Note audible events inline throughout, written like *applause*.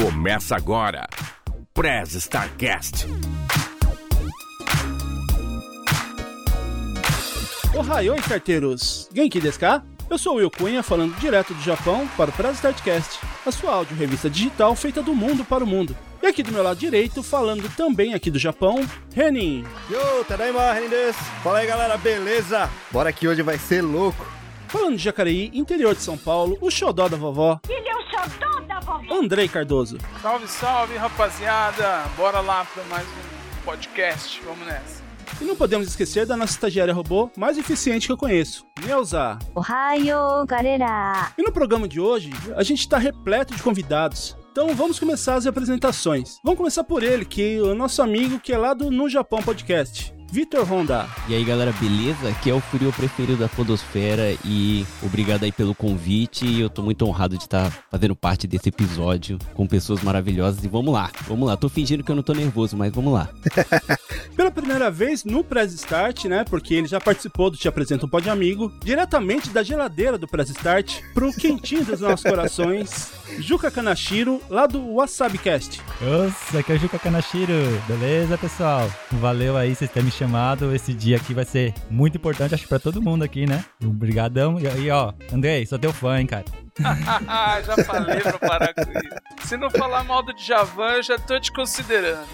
Começa agora. Prez Starcast. Ohayou, starteiros! Genki desu ka? Eu sou o Will Cunha, falando direto do Japão para o Prez Startcast, a sua áudio revista digital feita do mundo para o mundo. E aqui do meu lado direito, falando também aqui do Japão, Renin. Yo, tadaima, Renin desu. Fala aí, galera, beleza? Bora que hoje vai ser louco. Falando de Jacareí, interior de São Paulo, o xodó da vovó, Andrei Cardoso. Salve, salve, rapaziada! Bora lá para mais um podcast, vamos nessa. E não podemos esquecer da nossa estagiária robô mais eficiente que eu conheço, Neuza. Ohio, galera! E no programa de hoje, a gente está repleto de convidados. Então vamos começar as apresentações. Vamos começar por ele, que é o nosso amigo que é lá do No Japão Podcast. Vitor Honda. E aí galera, beleza? Aqui é o Furio preferido da Podosfera e obrigado aí pelo convite. Eu tô muito honrado de estar fazendo parte desse episódio com pessoas maravilhosas. E vamos lá, vamos lá. Tô fingindo que eu não tô nervoso, mas vamos lá. *laughs* Pela primeira vez no Press Start, né? Porque ele já participou do Te Apresento um Pod Amigo, diretamente da geladeira do Press Start, pro quentinho dos nossos corações, *laughs* Juca Kanashiro, lá do WasabiCast. Nossa, aqui é o Juca Kanashiro. Beleza, pessoal? Valeu aí vocês terem me chamado. Esse dia aqui vai ser muito importante, acho que pra todo mundo aqui, né? Obrigadão. E aí, ó, Andrei, sou teu fã, hein, cara. *laughs* já falei pra parar com isso. Se não falar mal do Djavan, eu já tô te considerando.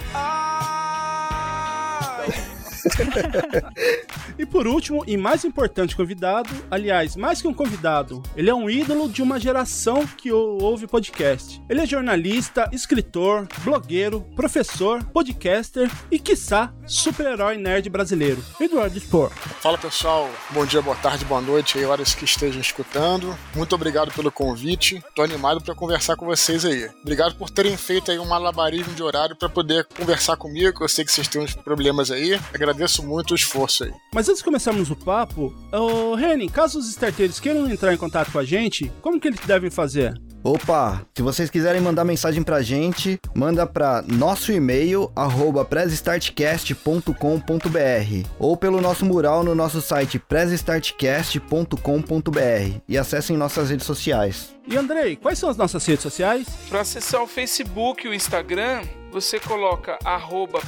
*laughs* E por último, e mais importante convidado, aliás, mais que um convidado, ele é um ídolo de uma geração que ou- ouve podcast. Ele é jornalista, escritor, blogueiro, professor, podcaster e, quiçá, super-herói nerd brasileiro. Eduardo Spor. Fala pessoal, bom dia, boa tarde, boa noite aí, horas que estejam escutando. Muito obrigado pelo convite. Tô animado para conversar com vocês aí. Obrigado por terem feito aí um malabarismo de horário para poder conversar comigo. Eu sei que vocês têm uns problemas aí. Agradeço muito o esforço aí. Mas antes de começarmos o papo, ô Renin, caso os starteiros queiram entrar em contato com a gente, como que eles devem fazer? Opa, se vocês quiserem mandar mensagem pra gente, manda pra nosso e-mail, arroba pressstartcast.com.br ou pelo nosso mural no nosso site pressstartcast.com.br e acessem nossas redes sociais. E Andrei, quais são as nossas redes sociais? Pra acessar o Facebook e o Instagram, você coloca arroba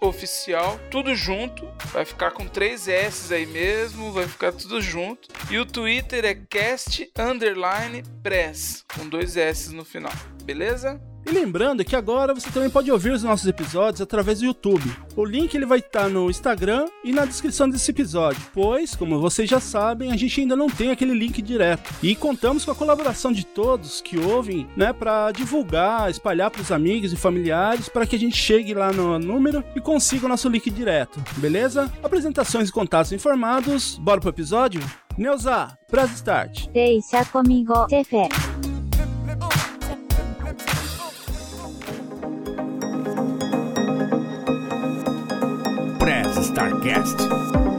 oficial, tudo junto. Vai ficar com três S aí mesmo, vai ficar tudo junto. E o Twitter é cast underline press, com dois S no final. Beleza? E lembrando que agora você também pode ouvir os nossos episódios através do YouTube. O link ele vai estar no Instagram e na descrição desse episódio, pois, como vocês já sabem, a gente ainda não tem aquele link direto. E contamos com a colaboração de todos que ouvem, né, para divulgar, espalhar para os amigos e familiares, para que a gente chegue lá no número e consiga o nosso link direto, beleza? Apresentações e contatos informados, bora pro episódio? Neuza, press start. Deixa comigo, chefe. Starcast.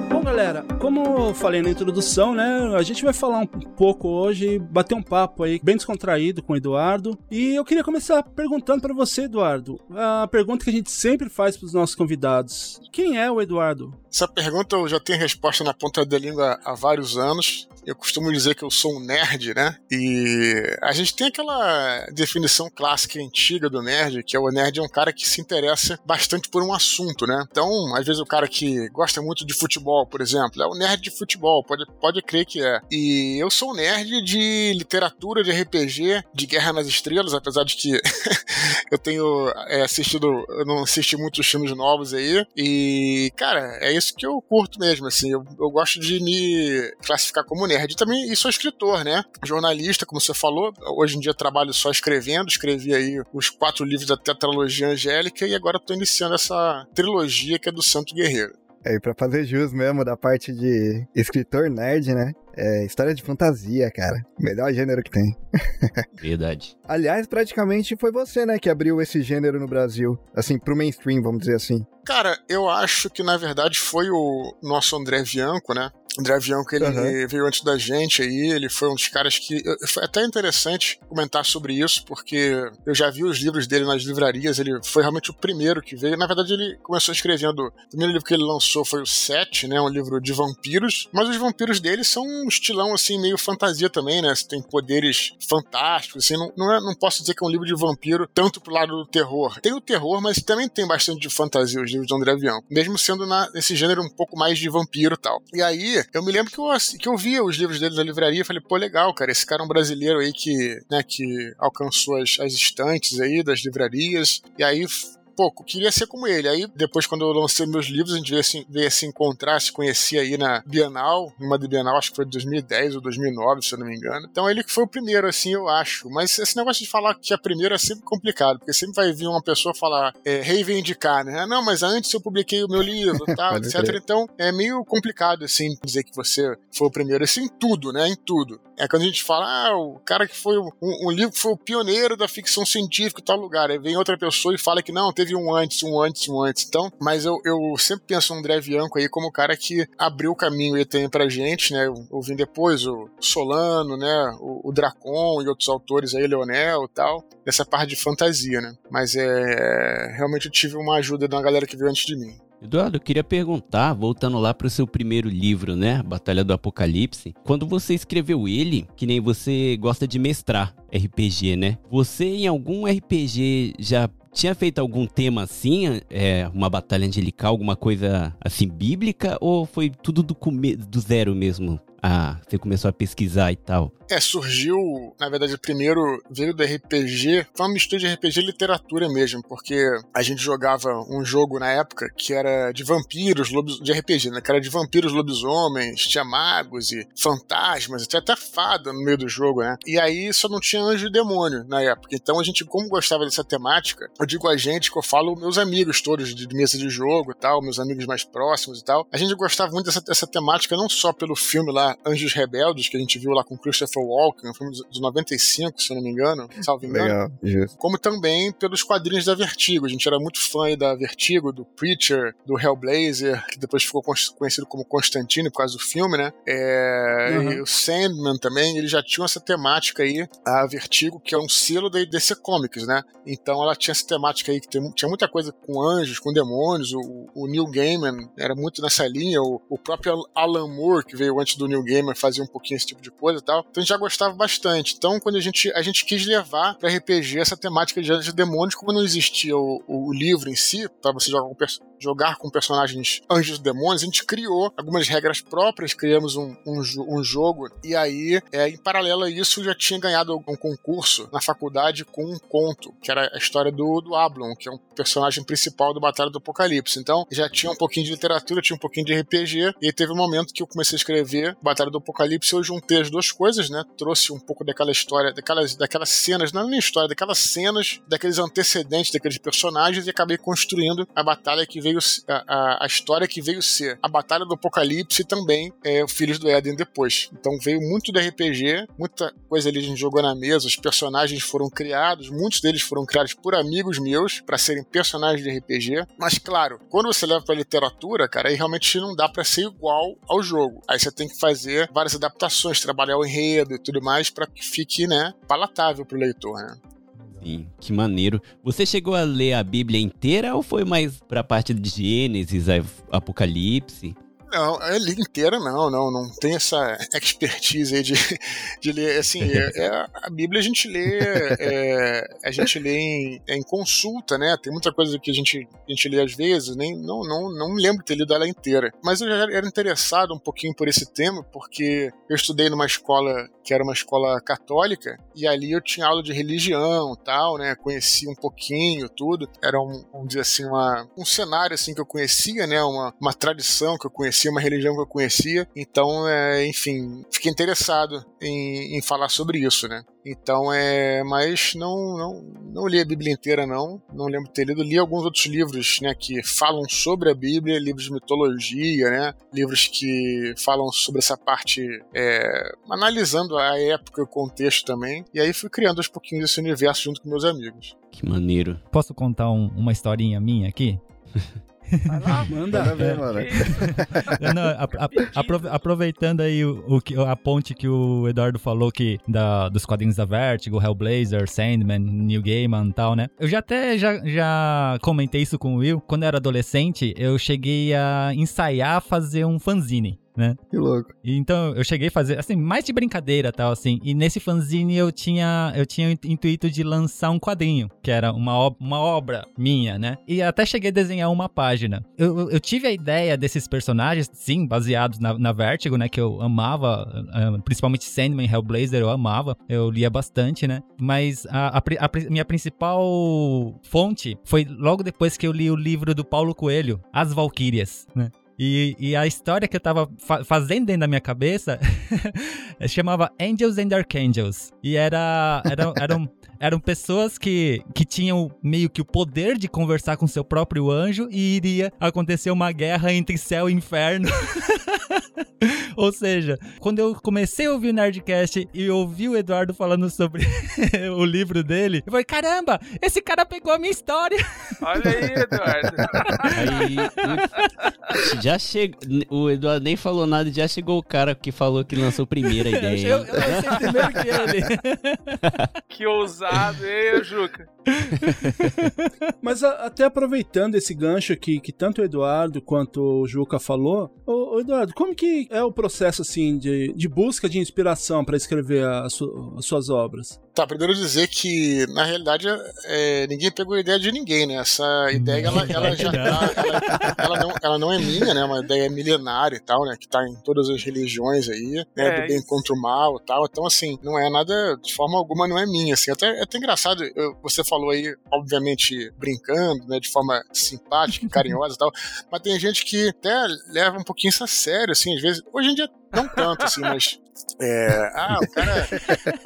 Bom, galera, como eu falei na introdução, né, a gente vai falar um pouco hoje, bater um papo aí bem descontraído com o Eduardo. E eu queria começar perguntando pra você, Eduardo, a pergunta que a gente sempre faz pros nossos convidados. Quem é o Eduardo? Essa pergunta eu já tenho resposta na ponta da língua há vários anos. Eu costumo dizer que eu sou um nerd, né? E a gente tem aquela definição clássica e antiga do nerd, que é o nerd é um cara que se interessa bastante por um assunto, né? Então, às vezes o cara que gosta muito de futebol, por exemplo, é o nerd de futebol, pode, pode crer que é. E eu sou um nerd de literatura, de RPG, de Guerra nas Estrelas, apesar de que *laughs* eu tenho é, assistido, eu não assisti muitos filmes novos aí. E, cara, é isso que eu curto mesmo, assim. Eu, eu gosto de me classificar como nerd. E também e sou escritor, né? Jornalista, como você falou. Hoje em dia trabalho só escrevendo. Escrevi aí os quatro livros da tetralogia angélica e agora tô iniciando essa trilogia que é do Santo Guerreiro. É, e pra fazer jus mesmo da parte de escritor nerd, né? É história de fantasia, cara. Melhor gênero que tem. *laughs* Verdade. Aliás, praticamente foi você, né, que abriu esse gênero no Brasil. Assim, pro mainstream, vamos dizer assim. Cara, eu acho que na verdade foi o nosso André Bianco, né? André Bianco, ele Aham. veio antes da gente aí, ele foi um dos caras que. Foi até interessante comentar sobre isso, porque eu já vi os livros dele nas livrarias, ele foi realmente o primeiro que veio. Na verdade, ele começou escrevendo. O primeiro livro que ele lançou foi o Sete, né? Um livro de vampiros. Mas os vampiros dele são um estilão assim, meio fantasia também, né? Tem poderes fantásticos, assim. Não, não, é- não posso dizer que é um livro de vampiro tanto pro lado do terror. Tem o terror, mas também tem bastante de fantasia os livros do André Bianco. Mesmo sendo na, nesse gênero um pouco mais de vampiro e tal. E aí, eu me lembro que eu, que eu via os livros dele na livraria e falei, pô, legal, cara, esse cara é um brasileiro aí que, né, que alcançou as, as estantes aí das livrarias. E aí, eu queria ser como ele. Aí, depois, quando eu lancei meus livros, a gente veio, assim, veio se encontrar, se conhecia aí na Bienal, numa da Bienal, acho que foi de 2010 ou 2009, se eu não me engano. Então, ele que foi o primeiro, assim, eu acho. Mas esse negócio de falar que é primeiro é sempre complicado, porque sempre vai vir uma pessoa falar, é, reivindicar, né? Ah, Não, mas antes eu publiquei o meu livro, *laughs* tal, etc. Então, é meio complicado, assim, dizer que você foi o primeiro. Assim, em tudo, né? Em tudo. É quando a gente fala, ah, o cara que foi um, um livro que foi o pioneiro da ficção científica em tal lugar. Aí vem outra pessoa e fala que não, teve um antes, um antes, um antes. Então, mas eu, eu sempre penso no André Bianco aí como o cara que abriu o caminho aí também pra gente, né? Eu, eu vim depois o Solano, né? O, o Dracon e outros autores aí, Leonel e tal, nessa parte de fantasia, né? Mas é. Realmente eu tive uma ajuda da galera que veio antes de mim. Eduardo, eu queria perguntar, voltando lá pro seu primeiro livro, né? Batalha do Apocalipse. Quando você escreveu ele, que nem você gosta de mestrar RPG, né? Você em algum RPG já tinha feito algum tema assim, é, uma batalha angelical, alguma coisa assim bíblica, ou foi tudo do, do zero mesmo? Ah, você começou a pesquisar e tal. É, surgiu, na verdade, primeiro veio do RPG, foi uma mistura de RPG e literatura mesmo, porque a gente jogava um jogo na época que era de vampiros, lobis, de RPG, né? Que era de vampiros, lobisomens, tinha magos e fantasmas, tinha até fada no meio do jogo, né? E aí só não tinha anjo e demônio na época. Então a gente, como gostava dessa temática, eu digo a gente que eu falo meus amigos todos de mesa de jogo e tal, meus amigos mais próximos e tal. A gente gostava muito dessa, dessa temática, não só pelo filme lá, Anjos Rebeldes, que a gente viu lá com Christopher Walken, um filme de 95, se eu não me engano, salvo engano Legal, como também pelos quadrinhos da Vertigo. A gente era muito fã aí da Vertigo, do Preacher, do Hellblazer, que depois ficou conhecido como Constantine por causa do filme, né? É, Uhum. E o Sandman também, eles já tinham essa temática aí, a Vertigo, que é um selo da DC Comics, né? Então ela tinha essa temática aí, que tem- tinha muita coisa com anjos, com demônios, o, o Neil Gaiman era muito nessa linha, o, o próprio Alan Moore, que veio antes do Neil Gaiman, fazia um pouquinho esse tipo de coisa e tal. Então a gente já gostava bastante. Então quando a gente, a gente quis levar pra RPG essa temática de demônios, como não existia o, o livro em si, pra você jogar com, perso- jogar com personagens anjos e demônios, a gente criou algumas regras próprias, criamos um, um, um jogo, e aí, é, em paralelo a isso, eu já tinha ganhado um concurso na faculdade com um conto, que era a história do, do Ablon, que é um personagem principal do Batalha do Apocalipse. Então, já tinha um pouquinho de literatura, tinha um pouquinho de RPG, e teve um momento que eu comecei a escrever Batalha do Apocalipse, eu juntei as duas coisas, né? Trouxe um pouco daquela história, daquelas, daquelas cenas, não é nem história, daquelas cenas, daqueles antecedentes daqueles personagens, e acabei construindo a batalha que veio, a, a, a história que veio ser a Batalha do Apocalipse também é, o Filhos do Éden depois. Então veio muito do RPG, muita coisa ali a gente jogou na mesa, os personagens foram criados, muitos deles foram criados por amigos meus para serem personagens de RPG. Mas claro, quando você leva pra literatura, cara, aí realmente não dá para ser igual ao jogo. Aí você tem que fazer várias adaptações, trabalhar o enredo e tudo mais para que fique, né, palatável pro leitor, né? Sim, que maneiro. Você chegou a ler a Bíblia inteira ou foi mais pra parte de Gênesis, Apocalipse? Não, é li inteira não, não, não tem essa *laughs* expertise aí de, de ler, assim, é, é- a Bíblia a gente lê, é, a gente lê em, é em consulta, né, tem muita coisa que a gente, a gente lê às vezes, nem, não, não, não me lembro de ter lido ela inteira, mas eu já era interessado um pouquinho por esse tema, porque eu estudei numa escola que era uma escola católica, e ali eu tinha aula de religião tal, né, conhecia um pouquinho tudo, era um, vamos dizer assim, uma, um cenário assim que eu conhecia, né, uma, uma tradição que eu conhecia, uma religião que eu conhecia, então, é, enfim, fiquei interessado em, em falar sobre isso, né. Então é. Mas não, não, não li a Bíblia inteira, não. Não lembro de ter lido. Li alguns outros livros, né, que falam sobre a Bíblia, livros de mitologia, né? Livros que falam sobre essa parte. é, analisando a época e o contexto também. E aí fui criando aos pouquinhos esse universo junto com meus amigos. Que maneiro. Posso contar um- uma historinha minha aqui? *laughs* Vai lá. *laughs* Manda. Ver, mano. *laughs* Não, a- a- *laughs* apro- aproveitando aí o, o que- a ponte que o Eduardo falou que da, dos quadrinhos da Vertigo, Hellblazer, Sandman, New Gaiman e tal, né? Eu já até já, já comentei isso com o Will. Quando eu era adolescente, eu cheguei a ensaiar fazer um fanzine. Né? Que louco. E Então eu cheguei a fazer, assim, mais de brincadeira tal, assim. E nesse fanzine eu tinha, eu tinha o intuito de lançar um quadrinho, que era uma, uma obra minha, né? E até cheguei a desenhar uma página. Eu, eu- tive a ideia desses personagens, sim, baseados na, na Vertigo, né? Que eu amava, ah, principalmente Sandman, Hellblazer, eu amava. Eu lia bastante, né? Mas a, a a minha principal fonte foi logo depois que eu li o livro do Paulo Coelho, As Valquírias, né? E, e a história que eu tava fa- fazendo dentro da minha cabeça *laughs* chamava Angels and Archangels. E era, era, eram, eram pessoas que, que tinham meio que o poder de conversar com seu próprio anjo e iria acontecer uma guerra entre céu e inferno. *laughs* Ou seja, quando eu comecei a ouvir o Nerdcast e ouvi o Eduardo falando sobre *laughs* o livro dele, eu falei: caramba, esse cara pegou a minha história. Olha aí, Eduardo. Aí o- já chegou. O Eduardo nem falou nada e já chegou o cara que falou que lançou a *laughs* ideia. Eu, eu lancei primeiro que ele. *laughs* Que ousado, hein, Juca? *laughs* Mas a- até aproveitando esse gancho aqui que tanto o Eduardo quanto o Juca falou, ô, ô, Eduardo, como que é o processo assim de, de busca de inspiração para escrever a su- as suas obras? Tá, primeiro dizer que, na realidade, é, ninguém pegou a ideia de ninguém, né? Essa ideia, ela, ela já *laughs* tá, ela, ela não, ela não é minha, né? É uma ideia milenária e tal, né? Que tá em todas as religiões aí, né? É, do bem isso. contra o mal e tal. Então, assim, não é nada, de forma alguma, não é minha, assim. Até, é até engraçado, eu- você falou aí, obviamente, brincando, né? De forma simpática e *laughs* carinhosa e tal, mas tem gente que até leva um pouquinho isso a sério, assim, às vezes. Hoje em dia, não tanto, assim, mas. É, ah, o cara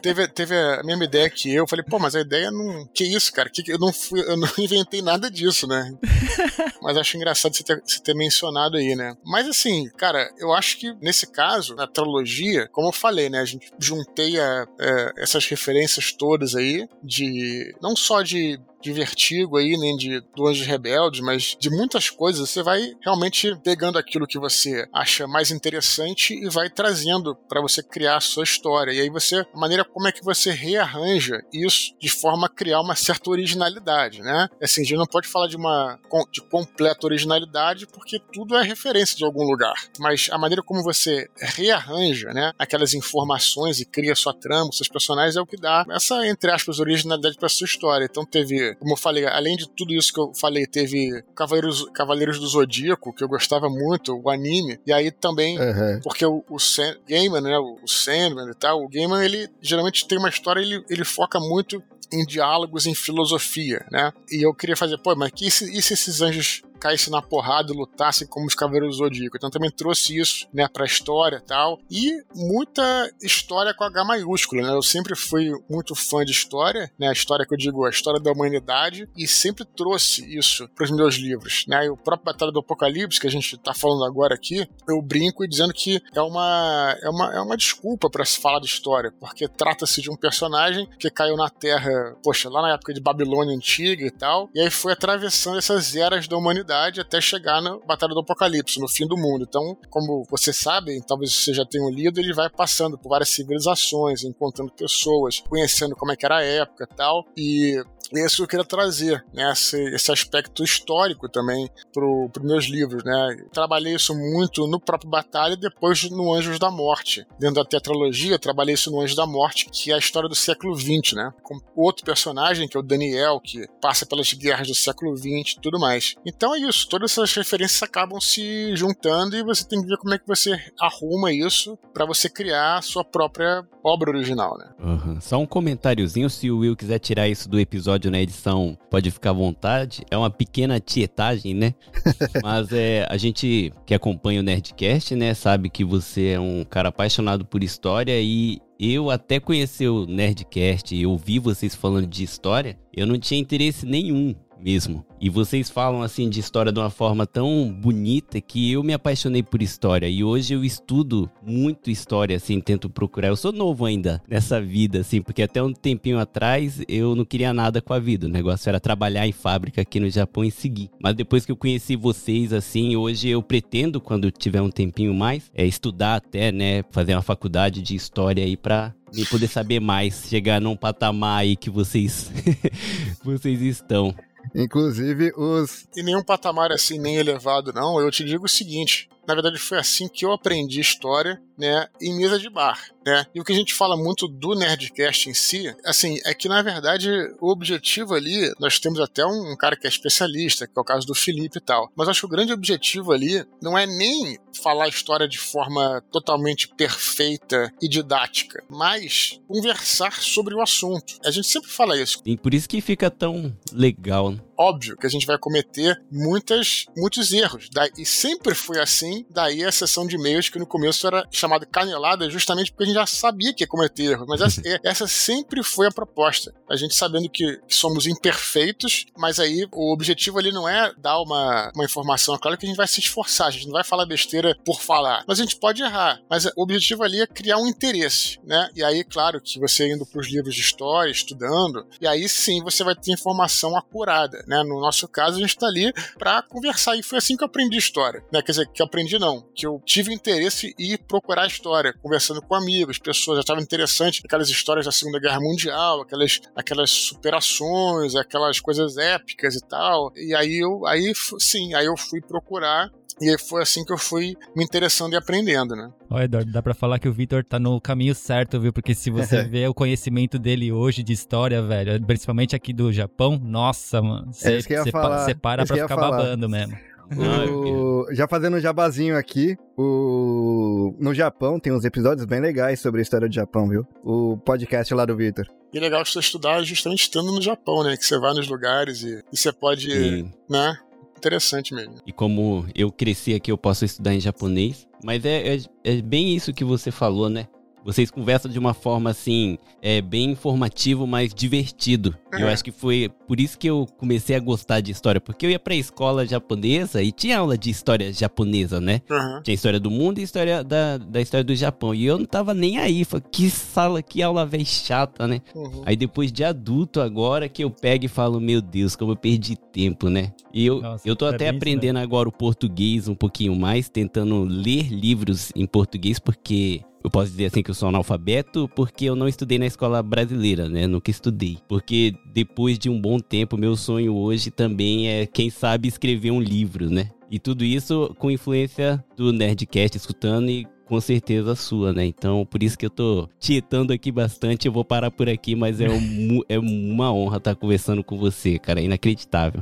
teve, teve a mesma ideia que eu. Falei, pô, mas a ideia não. Que isso, cara? Que, eu, não fui, eu não *laughs* inventei nada disso, né? *laughs* Mas acho engraçado você ter, você ter mencionado aí, né? Mas assim, cara, eu acho que nesse caso, na trilogia, como eu falei, né? A gente juntei a- é, essas referências todas aí, de. Não só de de Vertigo aí, nem de do Anjos Rebeldes, mas de muitas coisas, você vai realmente pegando aquilo que você acha mais interessante e vai trazendo para você criar a sua história. E aí você, a maneira como é que você rearranja isso de forma a criar uma certa originalidade, né? Assim, a gente não pode falar de uma de completa originalidade porque tudo é referência de algum lugar, mas a maneira como você rearranja, né, aquelas informações e cria sua trama, seus personagens é o que dá essa entre aspas originalidade para sua história. Então teve, como eu falei, além de tudo isso que eu falei, teve Cavaleiros, Cavaleiros do Zodíaco, que eu gostava muito, o anime, e aí também Aham. porque o, o Sam- Gaiman, né, o o Sandman e tal, o Gaiman, ele geralmente tem uma história, ele, ele foca muito em diálogos, em filosofia, né? E eu queria fazer, pô, mas que, e se, e se esses anjos caíssem na porrada e lutassem como os Cavaleiros do Zodíaco? Então também trouxe isso, né, pra história e tal. E muita história com H maiúsculo, né? Eu sempre fui muito fã de história, né? A história que eu digo, a história da humanidade, e sempre trouxe isso pros meus livros, né? E o próprio Batalha do Apocalipse, que a gente tá falando agora aqui, eu brinco dizendo que é uma, é uma, é uma desculpa para se falar de história, porque trata-se de um personagem que caiu na Terra, poxa, lá na época de Babilônia Antiga e tal, e aí foi atravessando essas eras da humanidade até chegar na Batalha do Apocalipse, no fim do mundo. Então, como vocês sabem, talvez vocês já tenham lido, ele vai passando por várias civilizações, encontrando pessoas, conhecendo como é que era a época e tal, e é isso que eu queria trazer, né? Esse, esse aspecto histórico também para os meus livros, né? Trabalhei isso muito no próprio Batalha e depois no Anjos da Morte. Dentro da tetralogia, trabalhei isso no Anjos da Morte, que é a história do século XX, né? Com outro personagem, que é o Daniel, que passa pelas guerras do século XX e tudo mais. Então é isso, todas essas referências acabam se juntando e você tem que ver como é que você arruma isso para você criar a sua própria obra original, né? Aham. Só um comentáriozinho, se o Will quiser tirar isso do episódio na edição, pode ficar à vontade. É uma pequena tietagem, né? *laughs* Mas é, a gente que acompanha o Nerdcast, né, sabe que você é um cara apaixonado por história e eu até conhecer o Nerdcast e ouvir vocês falando de história, eu não tinha interesse nenhum mesmo. E vocês falam assim de história de uma forma tão bonita que eu me apaixonei por história e hoje eu estudo muito história assim, tento procurar. Eu sou novo ainda nessa vida assim, porque até um tempinho atrás eu não queria nada com a vida. O negócio era trabalhar em fábrica aqui no Japão e seguir. Mas depois que eu conheci vocês assim, hoje eu pretendo quando tiver um tempinho mais, é estudar até, né, fazer uma faculdade de história aí para e poder saber mais, chegar num patamar aí que vocês *laughs* vocês estão. Inclusive, os. E nenhum patamar assim nem elevado, não. Eu te digo o seguinte: na verdade, foi assim que eu aprendi história, né, em mesa de bar, né? E o que a gente fala muito do Nerdcast em si, assim, é que na verdade o objetivo ali, nós temos até um cara que é especialista, que é o caso do Felipe e tal. Mas acho que o grande objetivo ali não é nem falar a história de forma totalmente perfeita e didática, mas conversar sobre o assunto. A gente sempre fala isso. E por isso que fica tão legal, né? Óbvio que a gente vai cometer muitas, muitos erros. E sempre foi assim, daí a sessão de e-mails que no começo era chamada canelada justamente porque a gente já sabia que ia cometer erros. Mas essa, *laughs* essa sempre foi a proposta. A gente sabendo que, que, somos imperfeitos, mas aí o objetivo ali não é dar uma, uma informação. É claro que a gente vai se esforçar, a gente não vai falar besteira por falar. Mas a gente pode errar. Mas o objetivo ali é criar um interesse, né? E aí, claro, que você indo para os livros de história, estudando, e aí sim você vai ter informação acurada né? No nosso caso, a gente está ali para conversar e foi assim que eu aprendi história, né? Quer dizer, que eu aprendi não, que eu tive interesse ir procurar história, conversando com amigos, pessoas, já estava interessante aquelas histórias da Segunda Guerra Mundial, aquelas, aquelas superações, aquelas coisas épicas e tal. E aí eu, aí sim, aí eu fui procurar e foi assim que eu fui me interessando e aprendendo, né? Ó, Eduardo, dá pra falar que o Vitor tá no caminho certo, viu? Porque se você *laughs* vê o conhecimento dele hoje de história, velho, principalmente aqui do Japão, nossa, mano. Você é pa para pra ficar falar. babando mesmo. O... Já fazendo um jabazinho aqui, o... no Japão tem uns episódios bem legais sobre a história do Japão, viu? O podcast lá do Vitor. E é legal você estudar justamente estando no Japão, né? Que você vai nos lugares e, e você pode, Sim. né? Interessante mesmo. E como eu cresci aqui, eu posso estudar em japonês. Mas é, é, é bem isso que você falou, né? Vocês conversam de uma forma assim, é bem informativo, mas divertido. Uhum. Eu acho que foi por isso que eu comecei a gostar de história, porque eu ia pra escola japonesa e tinha aula de história japonesa, né? Uhum. Tinha história do mundo e história da, da história do Japão. E eu não tava nem aí. Falei, que sala, que aula velho chata, né? Uhum. Aí depois de adulto agora que eu pego e falo, meu Deus, como eu perdi tempo, né? E eu, Nossa, eu tô até aprendendo né? agora o português um pouquinho mais, tentando ler livros em português, porque eu posso dizer assim que eu sou analfabeto porque eu não estudei na escola brasileira, né? Nunca estudei. Porque depois de um bom tempo, meu sonho hoje também é, quem sabe, escrever um livro, né? E tudo isso com influência do Nerdcast, escutando e com certeza sua, né? Então, por isso que eu tô tietando aqui bastante. Eu vou parar por aqui, mas é, um, é uma honra estar conversando com você, cara. É inacreditável.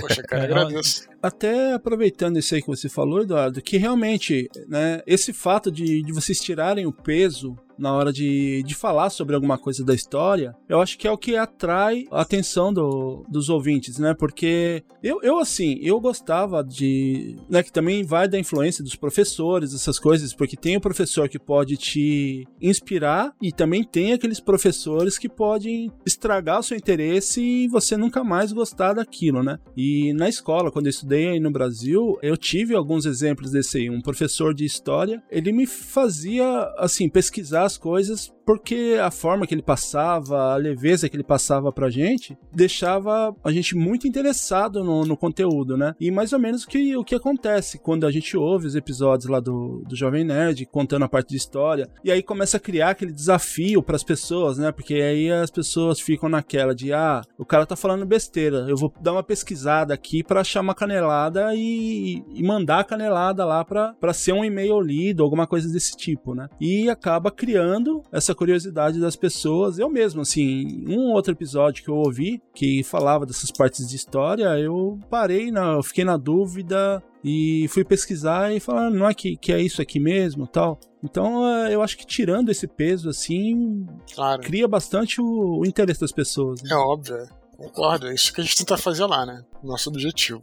Poxa, cara, agradeço. Até aproveitando isso aí que você falou, Eduardo, que realmente, né, esse fato de, de vocês tirarem o peso na hora de, de falar sobre alguma coisa da história, eu acho que é o que atrai a atenção do, dos ouvintes, né? Porque eu, eu, assim, eu gostava de. Né, que também vai da influência dos professores, essas coisas, porque tem o professor que pode te inspirar e também tem aqueles professores que podem estragar o seu interesse e você nunca mais gostar daquilo, né? E na escola, quando eu estudei aí no Brasil, eu tive alguns exemplos desse aí. Um professor de história, ele me fazia, assim, pesquisar as coisas porque a forma que ele passava, a leveza que ele passava pra gente, deixava a gente muito interessado no, no conteúdo, né? E mais ou menos que, o que acontece quando a gente ouve os episódios lá do, do Jovem Nerd, contando a parte de história, e aí começa a criar aquele desafio para as pessoas, né? Porque aí as pessoas ficam naquela de, ah, o cara tá falando besteira, eu vou dar uma pesquisada aqui para achar uma canelada e, e mandar a canelada lá para ser um e-mail lido, alguma coisa desse tipo, né? E acaba criando essa curiosidade das pessoas. Eu mesmo, assim, um outro episódio que eu ouvi que falava dessas partes de história, eu parei, na, eu fiquei na dúvida e fui pesquisar e falar, não é que, que é isso aqui mesmo tal. Então eh, eu acho que tirando esse peso assim, claro. cria bastante o, o interesse das pessoas. Né? É óbvio, é. concordo, é isso que a gente tenta fazer lá, né? Nosso objetivo.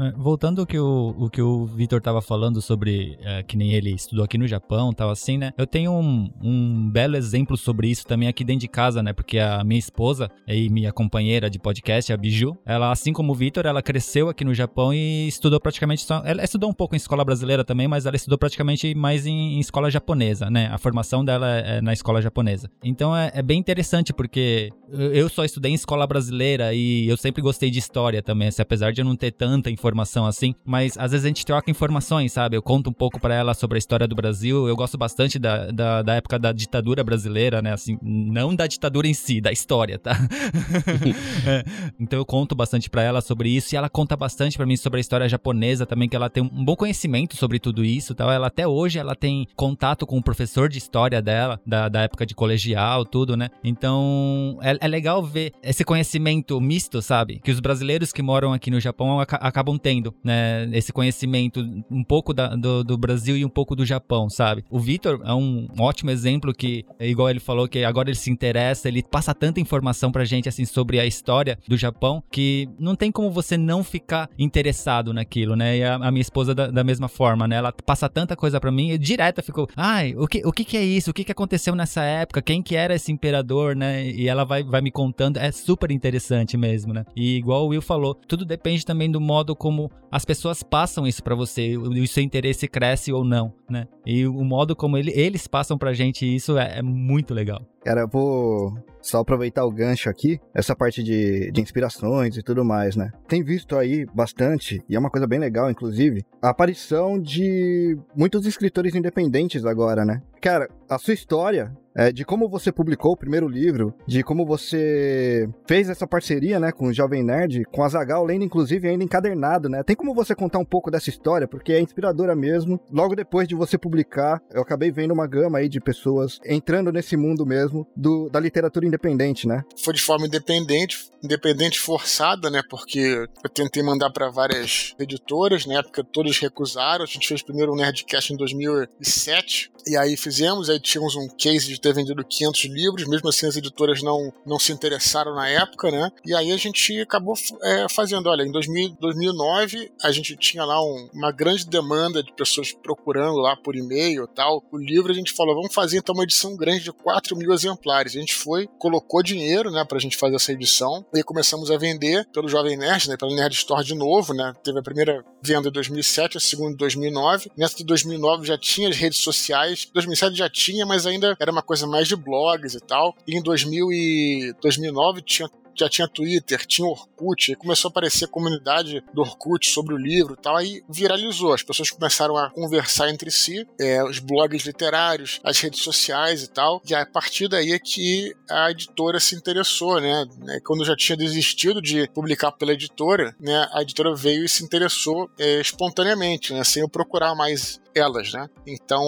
É, voltando ao que o, o que o Vitor tava falando sobre é, que nem ele estudou aqui no Japão, tal assim, né? Eu tenho um, um belo exemplo sobre isso também aqui dentro de casa, né? Porque a minha esposa e minha companheira de podcast, a Biju, ela, assim como o Vitor, ela cresceu aqui no Japão e estudou praticamente só. Ela estudou um pouco em escola brasileira também, mas ela estudou praticamente mais em, em escola japonesa, né? A formação dela é, é na escola japonesa. Então é, é bem interessante porque eu só estudei em escola brasileira e eu sempre gostei de história também, assim, apesar de eu não ter tanta informação assim, mas às vezes a gente troca informações, sabe? Eu conto um pouco para ela sobre a história do Brasil, eu gosto bastante da, da, da, época da ditadura brasileira, né? Assim, não da ditadura em si, da história, tá? *laughs* é, então eu conto bastante para ela sobre isso e ela conta bastante para mim sobre a história japonesa também, que ela tem um bom conhecimento sobre tudo isso, tal. Ela até hoje ela tem contato com o professor de história dela, da, da época de colegial, tudo, né? Então é, é legal ver esse conhecimento misto, sabe? Que os brasileiros que moram aqui no Japão ac acabam tendo, né? Esse conhecimento um pouco da, do, do, Brasil e um pouco do Japão, sabe? O Vitor é um ótimo exemplo que, igual ele falou, que agora ele se interessa, ele passa tanta informação pra gente, assim, sobre a história do Japão, que não tem como você não ficar interessado naquilo, né? E a, a minha esposa da, da, mesma forma, né? Ela passa tanta coisa pra mim, e direto eu fico, ai, o que, o que que é isso? O que que aconteceu nessa época? Quem que era esse imperador, né? E ela vai, vai me contando, é super interessante mesmo, né? E igual o Will falou, tudo depende também do modo como as pessoas passam isso para você, o seu interesse cresce ou não, né? E o modo como ele, eles passam pra gente isso é, é muito legal. Cara, eu vou só aproveitar o gancho aqui, essa parte de, de inspirações e tudo mais, né? Tem visto aí bastante, e é uma coisa bem legal, inclusive, a aparição de muitos escritores independentes agora, né? Cara, a sua história é, de como você publicou o primeiro livro, de como você fez essa parceria, né, com o Jovem Nerd, com a Zagal, lendo inclusive ainda encadernado, né? Tem como você contar um pouco dessa história, porque é inspiradora mesmo. Logo depois de você publicar, eu acabei vendo uma gama aí de pessoas entrando nesse mundo mesmo do, da literatura independente, né? Foi de forma independente, independente forçada, né? Porque eu tentei mandar para várias editoras, na época todas recusaram. A gente fez primeiro o Nerdcast em 2007, e aí fizemos, aí tínhamos um case de ter vendido 500 livros, mesmo assim as editoras não, não se interessaram na época, né? E aí a gente acabou é, fazendo, olha, em 2000, 2009 a gente tinha lá um, uma grande demanda de pessoas procurando lá por e-mail e tal. O livro a gente falou, vamos fazer então uma edição grande de 4 mil exemplares. A gente foi, colocou dinheiro, né, pra gente fazer essa edição, e começamos a vender pelo Jovem Nerd, né, pelo Nerd Store de novo, né? Teve a primeira venda em 2007, a segunda em 2009. Nessa de 2009 já tinha as redes sociais, 2007 já tinha, mas ainda era uma coisa mais de blogs e tal. E em 2000 e 2009 tinha já tinha Twitter, tinha Orkut, aí começou a aparecer a comunidade do Orkut sobre o livro e tal, aí viralizou. As pessoas começaram a conversar entre si, é, os blogs literários, as redes sociais e tal, e a partir daí é que a editora se interessou, né? né quando já tinha desistido de publicar pela editora, né, a editora veio e se interessou é, espontaneamente, né, sem eu procurar mais elas, né? Então,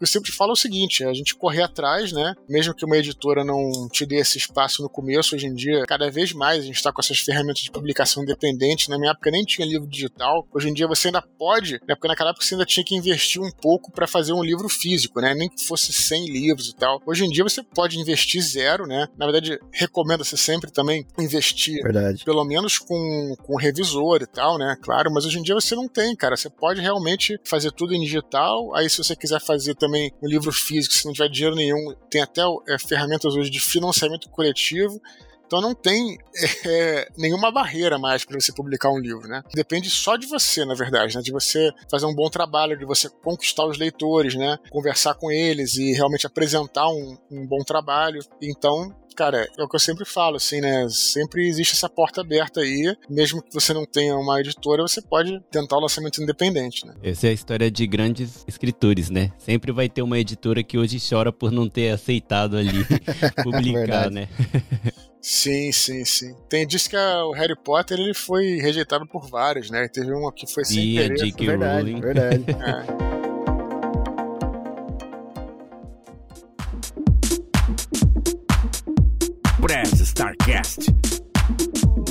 eu sempre falo o seguinte, a gente correr atrás, né? Mesmo que uma editora não te dê esse espaço no começo, hoje em dia, cada vez mais a gente está com essas ferramentas de publicação independente. Na minha época nem tinha livro digital. Hoje em dia você ainda pode, né? Porque naquela época você ainda tinha que investir um pouco para fazer um livro físico, né? Nem que fosse 100 livros e tal. Hoje em dia você pode investir zero, né? Na verdade, recomenda-se sempre também investir verdade. pelo menos com, com revisor e tal, né? Claro, mas hoje em dia você não tem, cara. Você pode realmente fazer tudo em digital. Aí, se você quiser fazer também um livro físico, se não tiver dinheiro nenhum, tem até é, ferramentas hoje de financiamento coletivo. Então não tem *laughs* é, nenhuma barreira mais para você publicar um livro, né? Depende só de você, na verdade, né? De você fazer um bom trabalho, de você conquistar os leitores, né? Conversar com eles e realmente apresentar um, um bom trabalho. Então cara, é o que eu sempre falo, assim, né? Sempre existe essa porta aberta aí. Mesmo que você não tenha uma editora, você pode tentar o lançamento independente, né? Essa é a história de grandes escritores, né? Sempre vai ter uma editora que hoje chora por não ter aceitado ali *laughs* publicar, né? *laughs* Sim, sim, sim. Tem diz que a, o Harry Potter ele foi rejeitado por vários, né? Teve uma que foi sem e querer. A. Verdade, Rowling. verdade. *laughs* É. Press Starcast.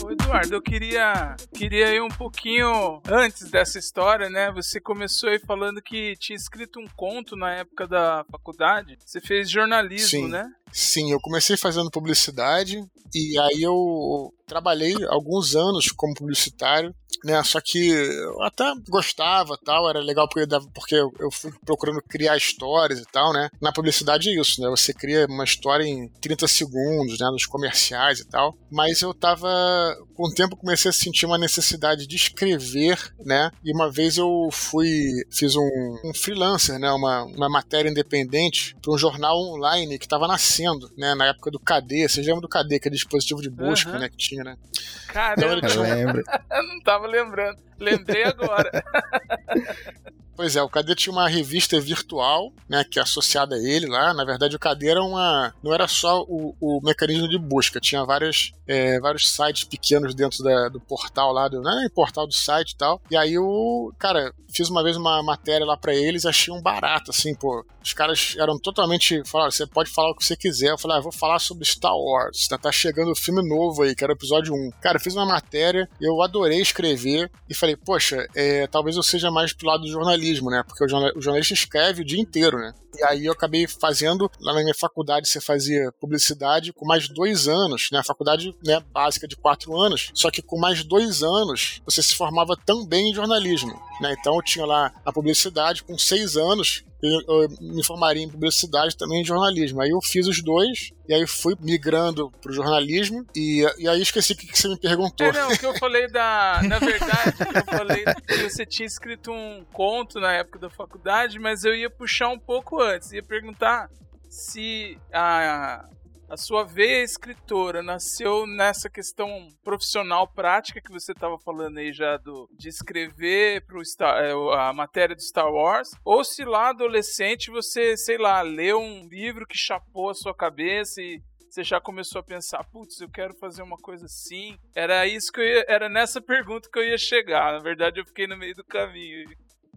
Ô, Eduardo, eu queria, queria ir um pouquinho antes dessa história, né? Você começou aí falando que tinha escrito um conto na época da faculdade. Você fez jornalismo, Sim. né? Sim, eu comecei fazendo publicidade e aí eu trabalhei alguns anos como publicitário, né? Só que eu até gostava, tal, era legal porque, porque eu fui procurando criar histórias e tal, né? Na publicidade é isso, né? Você cria uma história em 30 segundos, né? Nos comerciais e tal. Mas eu tava, com o tempo, comecei a sentir uma necessidade de escrever, né? E uma vez eu fui, fiz um, um freelancer, né? Uma, uma matéria independente para um jornal online que estava nascendo, né? Na época do KD. Vocês lembram do KD, aquele dispositivo de busca, Aham. né? Que tinha, né? Caramba, Eu lembro. *laughs* eu não tava lembrando. Lembrei agora. *laughs* Pois é, o KD tinha uma revista virtual, né, que é associada a ele lá. Na verdade, o KD era uma, não era só o, o mecanismo de busca, tinha vários, é, vários sites pequenos dentro da- do portal lá, do, nem portal do site e tal. E aí eu, cara, fiz uma vez uma matéria lá pra eles, achei um barato, assim, pô. Os caras eram totalmente, falaram, você pode falar o que você quiser. Eu falei, ah, vou falar sobre Star Wars, tá, tá chegando o filme novo aí, que era o episódio 1. Cara, fiz uma matéria, eu adorei escrever e falei, poxa, é, talvez eu seja mais pro lado do jornalismo, né? Porque o jornalista escreve o dia inteiro, né? E aí eu acabei fazendo, lá na minha faculdade você fazia publicidade com mais dois anos, né? A faculdade né, básica de quatro anos, só que com mais dois anos você se formava também em jornalismo, né? Então eu tinha lá a publicidade com seis anos, eu, eu me formaria em publicidade também em jornalismo. Aí eu fiz os dois, e aí fui migrando pro jornalismo, e, e aí esqueci o que, que você me perguntou. É, não, o que eu falei da. Na verdade, eu falei que você tinha escrito um conto na época da faculdade, mas eu ia puxar um pouco antes. Ia perguntar se a, a sua veia escritora nasceu nessa questão profissional prática que você estava falando aí já do, de escrever pro Star, é, a matéria do Star Wars, ou se lá adolescente você, sei lá, leu um livro que chapou a sua cabeça e você já começou a pensar, putz, eu quero fazer uma coisa assim. Era isso que eu ia, era nessa pergunta que eu ia chegar. Na verdade, eu fiquei no meio do caminho.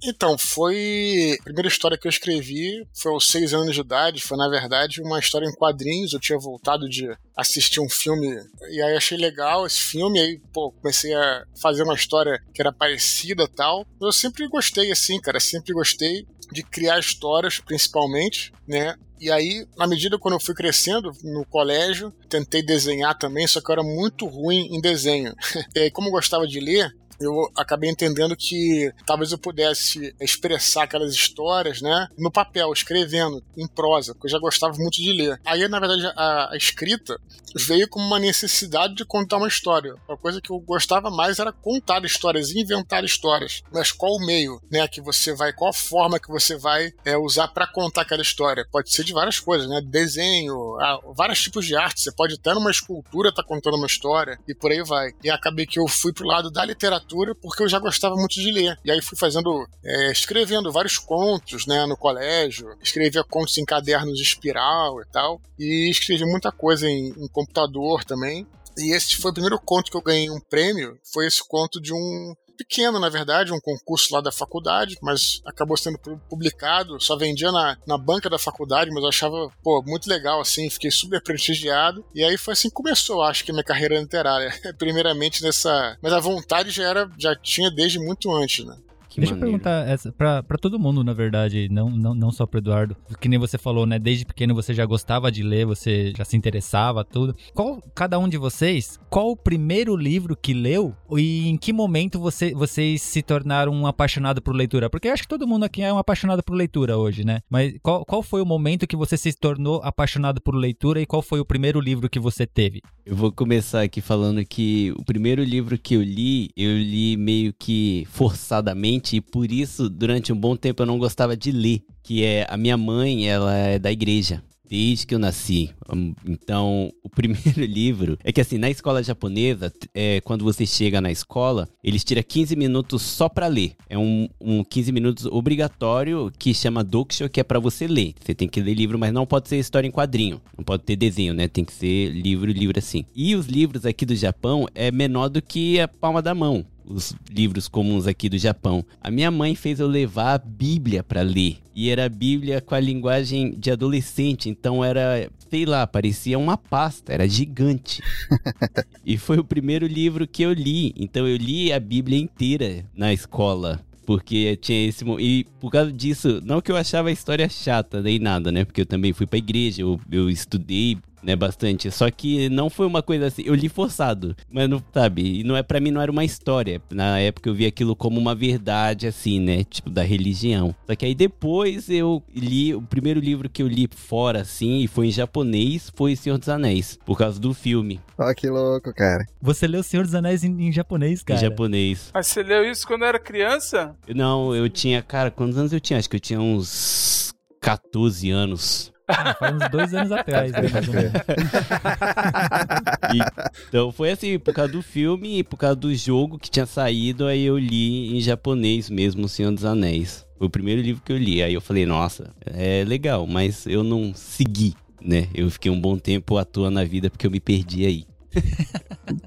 Então, foi. A primeira história que eu escrevi foi aos seis anos de idade. Foi, na verdade, uma história em quadrinhos. Eu tinha voltado de assistir um filme e aí achei legal esse filme. Aí, pô, comecei a fazer uma história que era parecida tal. Eu sempre gostei, assim, cara. Sempre gostei de criar histórias, principalmente, né? E aí, na medida quando eu fui crescendo no colégio, tentei desenhar também, só que eu era muito ruim em desenho. *laughs* e aí, como eu gostava de ler, eu acabei entendendo que talvez eu pudesse expressar aquelas histórias, né, no papel, escrevendo, em prosa, porque eu já gostava muito de ler. Aí, na verdade, a, a escrita veio como uma necessidade de contar uma história. Uma coisa que eu gostava mais era contar histórias, inventar histórias. Mas qual o meio, né, que você vai, qual a forma que você vai é, usar para contar aquela história? Pode ser de várias coisas, né, desenho, ah, vários tipos de arte. Você pode até numa escultura estar contando uma história e por aí vai. E acabei que eu fui pro lado da literatura porque eu já gostava muito de ler. E aí fui fazendo, é, escrevendo vários contos, né, no colégio. Escrevia contos em cadernos de espiral e tal. E escrevi muita coisa em, em computador também. E esse foi o primeiro conto que eu ganhei um prêmio. Foi esse conto de um pequeno, na verdade, um concurso lá da faculdade, mas acabou sendo pu- publicado, só vendia na, na banca da faculdade, mas eu achava, pô, muito legal, assim, fiquei super prestigiado, e aí foi assim que começou, acho que, minha carreira literária, *laughs* primeiramente nessa... Mas a vontade já era, já tinha desde muito antes, né? Que Deixa eu maneiro. perguntar essa, pra, pra todo mundo, na verdade, não, não, não só pro Eduardo. Que nem você falou, né? Desde pequeno você já gostava de ler, você já se interessava, tudo. Qual, cada um de vocês, qual o primeiro livro que leu e em que momento você, vocês se tornaram um apaixonado por leitura? Porque eu acho que todo mundo aqui é um apaixonado por leitura hoje, né? Mas qual, qual foi o momento que você se tornou apaixonado por leitura e qual foi o primeiro livro que você teve? Eu vou começar aqui falando que o primeiro livro que eu li, eu li meio que forçadamente e por isso durante um bom tempo eu não gostava de ler, que é a minha mãe, ela é da igreja. Desde que eu nasci. Hum, Então, *laughs* o primeiro livro. É que assim, na escola japonesa, é, quando você chega na escola, eles tiram 15 minutos só pra ler. É um, um 15 minutos obrigatório que chama Dokusho, que é pra você ler. Você tem que ler livro, mas não pode ser história em quadrinho. Não pode ter desenho, né? Tem que ser livro, livro assim. E os livros aqui do Japão é menor do que a palma da mão os livros comuns aqui do Japão. A minha mãe fez eu levar a Bíblia para ler. E era a Bíblia com a linguagem de adolescente, então era, sei lá, parecia uma pasta, era gigante. *laughs* e foi o primeiro livro que eu li. Então eu li a Bíblia inteira na escola. porque tinha esse. E por causa disso, não que eu achava a história chata nem nada, né? Porque eu também fui pra igreja, eu, eu estudei. Né, bastante. Só que não foi uma coisa assim. Eu li forçado. Mas não, sabe? E não é para mim não era uma história. Na época eu vi aquilo como uma verdade, assim, né? Tipo, da religião. Só que aí depois eu li. O primeiro livro que eu li fora, assim, e foi em japonês, foi Senhor dos Anéis. Por causa do filme. Ó, que louco, cara. Você leu Senhor dos Anéis em, em japonês, cara. Em japonês. Mas você leu isso quando era criança? Não, eu tinha, cara, quantos anos eu tinha? Acho que eu tinha uns 14 anos. Ah, faz uns dois anos atrás, né, mais ou menos. *laughs* Então foi assim, por causa do filme e por causa do jogo que tinha saído, aí eu li em japonês mesmo, O Senhor dos Anéis. Foi o primeiro livro que eu li. Aí eu falei, nossa, é legal, mas eu não segui, né? Eu fiquei um bom tempo à toa na vida porque eu me perdi aí.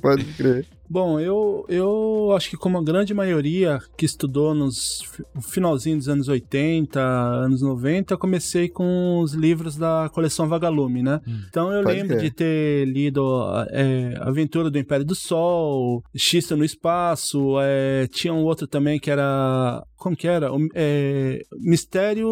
Pode crer. Bom, eu, eu acho que como a grande maioria que estudou nos no finalzinho dos anos 80, anos 90, eu comecei com os livros da coleção Vagalume, né? Hum. Então eu Pode lembro crer. de ter lido é, Aventura do Império do Sol, Xista no Espaço, é, tinha um outro também que era... Como que era? O, é, Mistério...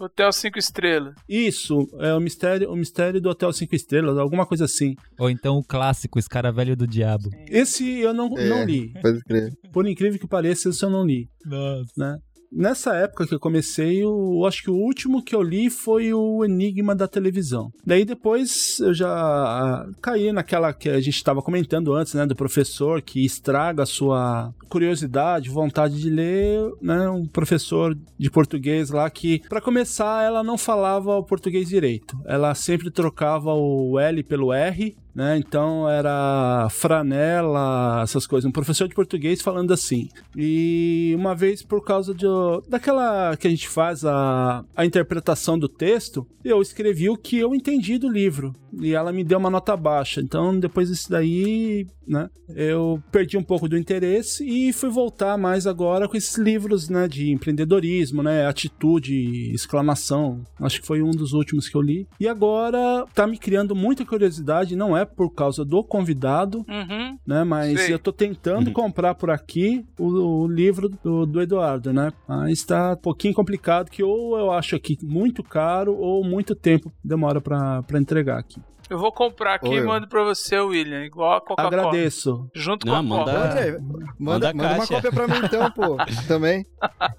Hotel 5 Estrelas. Isso, é o mistério, o mistério do Hotel Cinco Estrelas, alguma coisa assim. Ou então o clássico, Escaravelho do Diabo. Esse eu não, É. não li. Pode crer. Por incrível que pareça, esse eu não li. Nossa. né? Nessa época que eu comecei, eu acho que o último que eu li foi o Enigma da Televisão. Daí depois eu já ah, caí naquela que a gente estava comentando antes, né? Do professor que estraga a sua curiosidade, vontade de ler, né? Um professor de português lá que, para começar, ela não falava o português direito. Ela sempre trocava o L pelo R, né? Então era franela, essas coisas. Um professor de português falando assim. E uma vez, por causa de, daquela que a gente faz a, a interpretação do texto, eu escrevi o que eu entendi do livro. E ela me deu uma nota baixa. Então, depois disso daí, né? Eu perdi um pouco do interesse e fui voltar mais agora com esses livros, né? De empreendedorismo, né? Atitude, exclamação. Acho que foi um dos últimos que eu li. E agora tá me criando muita curiosidade. Não é por causa do convidado, Uhum. né? Mas Sei. eu tô tentando comprar por aqui o, o livro do, do Eduardo, né? Mas tá um pouquinho complicado, que ou eu acho aqui muito caro ou muito tempo demora pra entregar aqui. Eu vou comprar aqui Oi. e mando pra você, William. Igual a Coca-Cola. Agradeço. Junto Não, com a manda- Coca. Manda. Manda manda, uma cópia pra mim então, pô. *laughs* Também.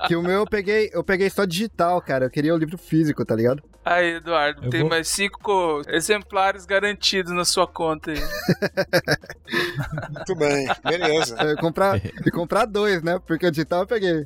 Que o meu eu peguei, eu peguei só digital, cara. Eu queria o livro físico, tá ligado? Aí, Eduardo, Eu tem vou- mais cinco exemplares garantidos na sua conta aí. *laughs* Muito bem, beleza. Eu comprar, e comprar dois, né? Porque o digital eu peguei.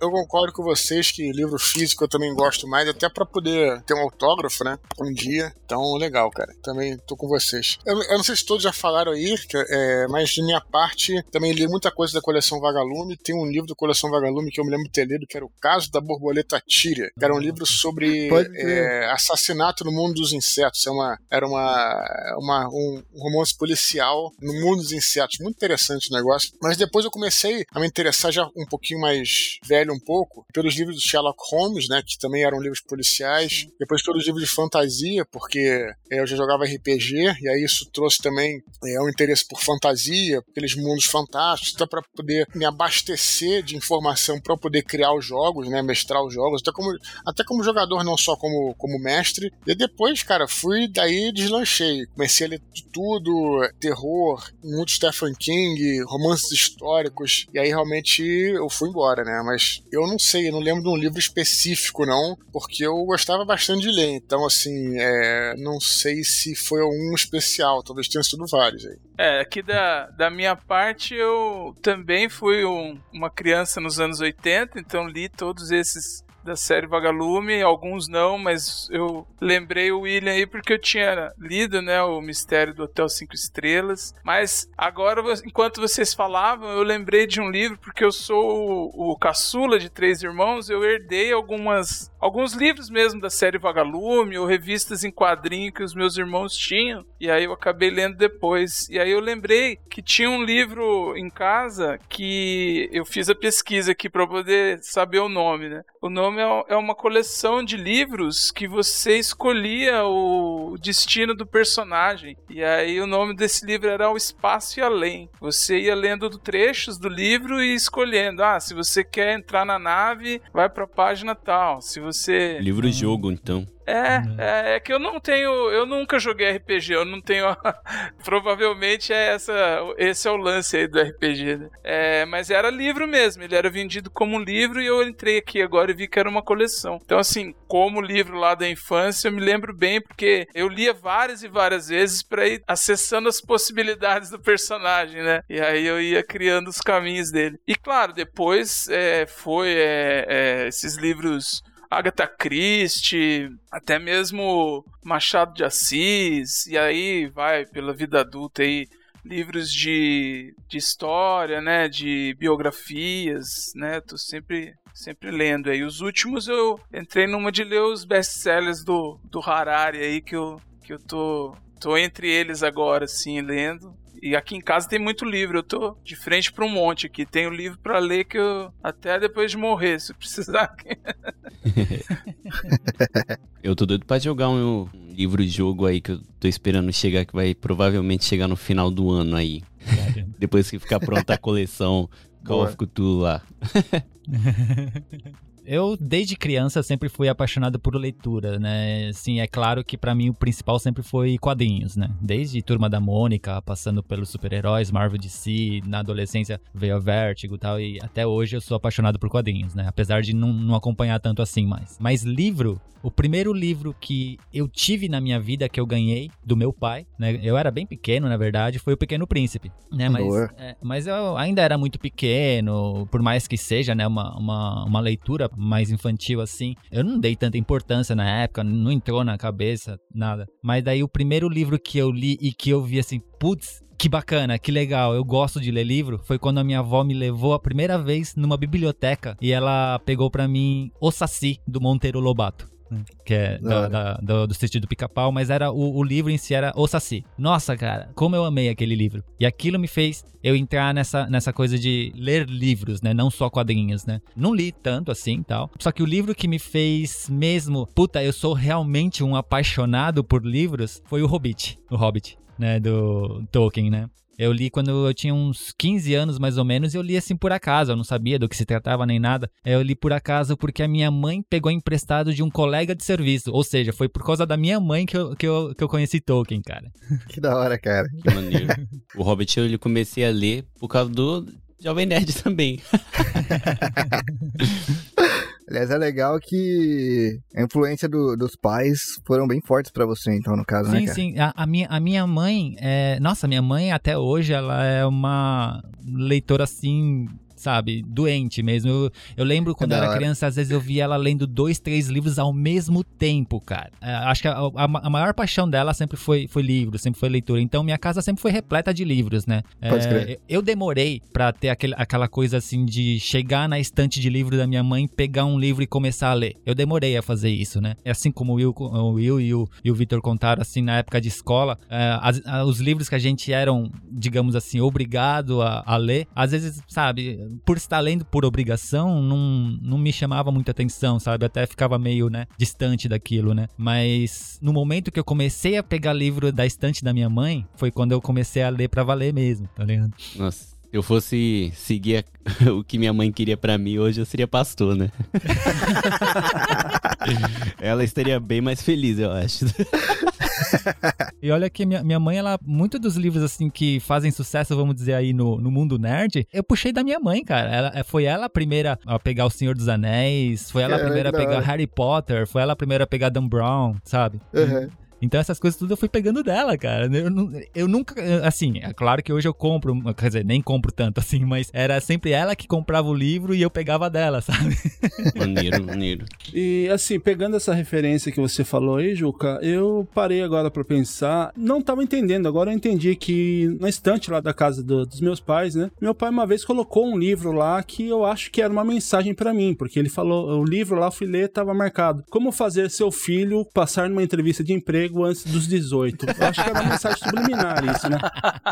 Eu concordo com vocês que livro físico eu também gosto mais, até pra poder ter um autógrafo, né? Um dia. Então, legal, cara. Também tô com vocês. Eu, eu não sei se todos já falaram aí, é, mas de minha parte, também li muita coisa da coleção Vagalume. Tem um livro da coleção Vagalume que eu me lembro de ter lido, que era O Caso da Borboleta Tíria, que era um livro sobre é, assassinato no mundo dos insetos. É uma, era uma, uma, um romance policial no mundo dos insetos. Muito interessante o negócio. Mas depois eu comecei a me interessar já um pouquinho mais velho um pouco pelos livros do Sherlock Holmes, né, que também eram livros policiais. Depois todos os livros de fantasia, porque é, eu já jogava RPG e aí isso trouxe também é, um interesse por fantasia, aqueles mundos fantásticos, até para poder me abastecer de informação para poder criar os jogos, né, mestrar os jogos, até como até como jogador, não só como, como mestre. E depois, cara, fui daí deslanchei. Comecei a ler de tudo, terror, muito Stephen King, romances históricos. E aí realmente eu fui embora, né? Mas eu não sei, eu não lembro de um livro específico, não, porque eu gostava bastante de ler. Então, assim, é, não sei se foi um especial, talvez tenha sido vários aí. É, aqui da, da minha parte, eu também fui um- uma criança nos anos 80, então li todos esses da série Vagalume, alguns não, mas eu lembrei o William aí porque eu tinha lido, né, o Mistério do Hotel Cinco Estrelas, mas agora, enquanto vocês falavam, eu lembrei de um livro, porque eu sou o, o caçula de três irmãos, eu herdei algumas alguns livros mesmo da série Vagalume ou revistas em quadrinho que os meus irmãos tinham. E aí eu acabei lendo depois. E aí eu lembrei que tinha um livro em casa que eu fiz a pesquisa aqui para poder saber o nome, né? O nome é- é uma coleção de livros que você escolhia o destino do personagem. E aí o nome desse livro era O Espaço e Além. Você ia lendo trechos do livro e escolhendo. Ah, se você quer entrar na nave, vai pra página tal. Se você. Livro-jogo, então. É, é, é que eu não tenho. Eu nunca joguei RPG, eu não tenho. *laughs* Provavelmente é essa, esse é o lance aí do RPG, né? É, mas era livro mesmo, ele era vendido como um livro e eu entrei aqui agora e vi que era uma coleção. Então, assim, como livro lá da infância, eu me lembro bem porque eu lia várias e várias vezes pra ir acessando as possibilidades do personagem, né? E aí eu ia criando os caminhos dele. E claro, depois é, foi é, é, esses livros Agatha Christie, até mesmo Machado de Assis, e aí vai pela vida adulta aí livros de, de história, né, de biografias, né, tô sempre sempre lendo aí. Os últimos eu entrei numa de ler os best-sellers do, do Harari aí que eu que eu tô tô entre eles agora assim lendo. E aqui em casa tem muito livro, eu tô de frente para um monte aqui. Tenho livro para ler que eu até depois de morrer, se precisar. *laughs* Eu tô doido pra jogar um livro-jogo aí que eu tô esperando chegar, que vai provavelmente chegar no final do ano aí. *laughs* Depois que ficar pronta a coleção Call of Cthulhu lá. *laughs* Eu, desde criança, sempre fui apaixonado por leitura, né? Sim, é claro que pra mim o principal sempre foi quadrinhos, né? Desde Turma da Mônica, passando pelos super-heróis, Marvel DC, na adolescência veio a Vertigo e tal, e até hoje eu sou apaixonado por quadrinhos, né? Apesar de não, não acompanhar tanto assim mais. Mas livro, o primeiro livro que eu tive na minha vida, que eu ganhei do meu pai, né? Eu era bem pequeno, na verdade, foi o Pequeno Príncipe, né? Mas, é, mas eu ainda era muito pequeno, por mais que seja, né, uma, uma, uma leitura mais infantil assim. Eu não dei tanta importância na época, não entrou na cabeça, nada. Mas daí o primeiro livro que eu li e que eu vi assim, putz, que bacana, que legal, eu gosto de ler livro, foi quando a minha avó me levou a primeira vez numa biblioteca e ela pegou pra mim O Saci, do Monteiro Lobato. Né, Que é Da da- do, do sítio do pica-pau, mas era o, o livro em si era O Saci. Nossa, cara, como eu amei aquele livro. E aquilo me fez eu entrar nessa, nessa coisa de ler livros, né? Não só quadrinhos, né? Não li tanto assim e tal. Só que o livro que me fez mesmo, puta, eu sou realmente um apaixonado por livros, foi o Hobbit. O Hobbit, né? Do Tolkien, né? Eu li quando eu tinha uns 15 anos, mais ou menos, e eu li assim por acaso. Eu não sabia do que se tratava nem nada. Eu li por acaso porque a minha mãe pegou emprestado de um colega de serviço. Ou seja, foi por causa da minha mãe que eu, que eu, que eu conheci Tolkien, cara. *laughs* Que da hora, cara. Que maneiro. o Hobbit eu comecei a ler por causa do Jovem Nerd também. *laughs* Aliás, é legal que a influência do- dos pais foram bem fortes pra você, então, no caso, né, Sim, cara? sim. A, a minha, a minha mãe, é... nossa, minha mãe até hoje, ela é uma leitora assim. Sabe, doente mesmo. Eu, eu lembro quando da eu era hora. criança, às vezes eu via ela lendo dois, três livros ao mesmo tempo, cara. É, acho que a, a- a maior paixão dela sempre foi, foi livro, sempre foi leitura. Então minha casa sempre foi repleta de livros, né? Pode É, crer. eu demorei pra ter aquele, aquela coisa assim de chegar na estante de livro da minha mãe, pegar um livro e começar a ler. Eu demorei a fazer isso, né? É assim como o Will, o Will e o, e o Victor contaram, assim, na época de escola, é, as- os livros que a gente eram, digamos assim, obrigado a, a ler, às vezes, sabe, por estar lendo por obrigação, não, não me chamava muita atenção, sabe? Até ficava meio, né, distante daquilo, né? Mas no momento que eu comecei a pegar livro da estante da minha mãe, foi quando eu comecei a ler pra valer mesmo, tá ligado? Nossa, se eu fosse seguir a- *laughs* o que minha mãe queria pra mim, hoje eu seria pastor, né? *laughs* Ela estaria bem mais feliz, eu acho. E olha que minha, minha mãe, ela, muito dos livros assim que fazem sucesso, vamos dizer aí no, no mundo nerd, eu puxei da minha mãe, cara. Ela, foi ela a primeira a pegar O Senhor dos Anéis, foi ela a primeira a pegar. Harry Potter, foi ela a primeira a pegar Dan Brown, sabe? Uhum. Então essas coisas tudo eu fui pegando dela, cara. Eu, eu nunca, assim, é claro que hoje eu compro, quer dizer, nem compro tanto *laughs* assim, mas era sempre ela que comprava o livro e eu pegava dela, *laughs* sabe? Maneiro, maneiro. E assim, pegando essa referência que você falou aí, Juca, eu parei agora pra pensar, não tava entendendo, agora eu entendi que na estante lá da casa do- dos meus pais, né? Meu pai uma vez colocou um livro lá que eu acho que era uma mensagem pra mim, porque ele falou, o livro lá eu fui ler, tava marcado: Como fazer seu filho passar numa entrevista de emprego antes dos 18. Eu acho que era uma mensagem subliminar isso, né?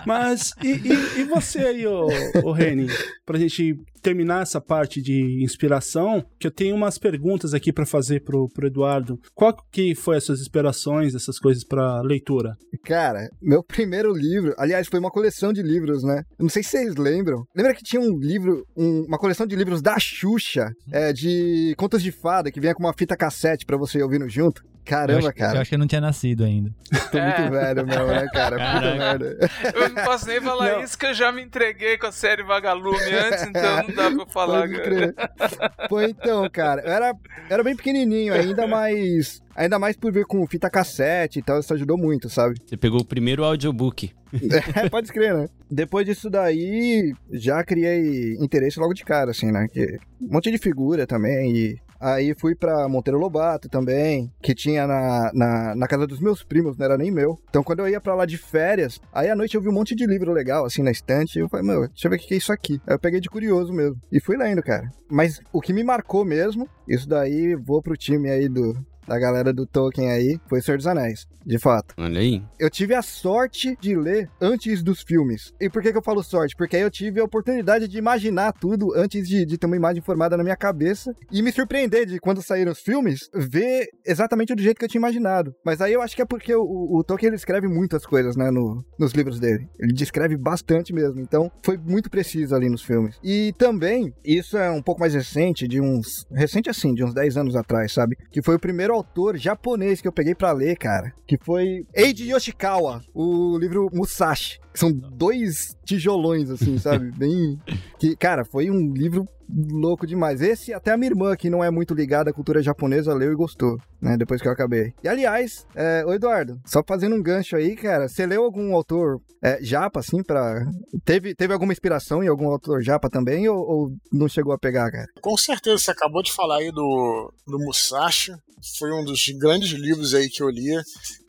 Mas e, e- e você aí, ô, ô Reni, pra gente terminar essa parte de inspiração, que eu tenho umas perguntas aqui pra fazer pro, pro Eduardo. Qual que foi as suas inspirações, essas coisas pra leitura? Cara, meu primeiro livro, aliás, foi uma coleção de livros, né? Eu não sei se vocês lembram. Lembra que tinha um livro, um- uma coleção de livros da Xuxa, é, de contos de fada, que vinha com uma fita cassete pra você ouvindo junto? Eu, Caramba, acho, eu cara. acho que eu não tinha nascido ainda. *laughs* Tô muito É. velho mesmo, né, cara? Puta merda. Eu não posso nem falar Não. isso, que eu já me entreguei com a série Vagalume antes, então não dá pra eu falar. Pode crer. Pô, então, cara, eu era, eu era bem pequenininho ainda, mas... Ainda mais por ver com fita cassete e tal, isso ajudou muito, sabe? Você pegou o primeiro audiobook. É, *laughs* pode crer, né? Depois disso daí, já criei interesse logo de cara, assim, né? Que um monte de figura também. E aí fui pra Monteiro Lobato também, que tinha na, na, na casa dos meus primos, não era nem meu. Então quando eu ia pra lá de férias, aí à noite eu vi um monte de livro legal, assim, na estante. E eu falei, meu, deixa eu ver o que é isso aqui. Aí eu peguei de curioso mesmo. E fui lendo, cara. Mas o que me marcou mesmo, isso daí vou pro time aí do. Da galera do Tolkien aí, foi Senhor dos Anéis, de fato Olha aí. eu tive a sorte de ler antes dos filmes. E por que, que eu falo sorte? Porque aí eu tive a oportunidade de imaginar tudo antes de, de ter uma imagem formada na minha cabeça e me surpreender de quando saíram os filmes, ver exatamente do jeito que eu tinha imaginado. Mas aí eu acho que é porque o, o Tolkien ele escreve muitas coisas, né, no, nos livros dele. Ele descreve bastante mesmo. Então foi muito preciso ali nos filmes. E também, isso é um pouco mais recente, de uns. Recente assim, de uns 10 anos atrás, sabe? Que foi o primeiro autor japonês que eu peguei pra ler, cara. Que foi Eiji Yoshikawa, o livro Musashi. São dois tijolões, assim, sabe? *laughs* Bem. Que, cara, foi um livro louco demais. Esse, até a minha irmã, que não é muito ligada à cultura japonesa, leu e gostou, né? Depois que eu acabei. E aliás, é, ô Eduardo, só fazendo um gancho aí, cara, você leu algum autor é, japa, assim, pra. Teve, teve alguma inspiração em algum autor japa também, ou, ou não chegou a pegar, cara? Com certeza, você acabou de falar aí do, do Musashi. Foi um dos grandes livros aí que eu li.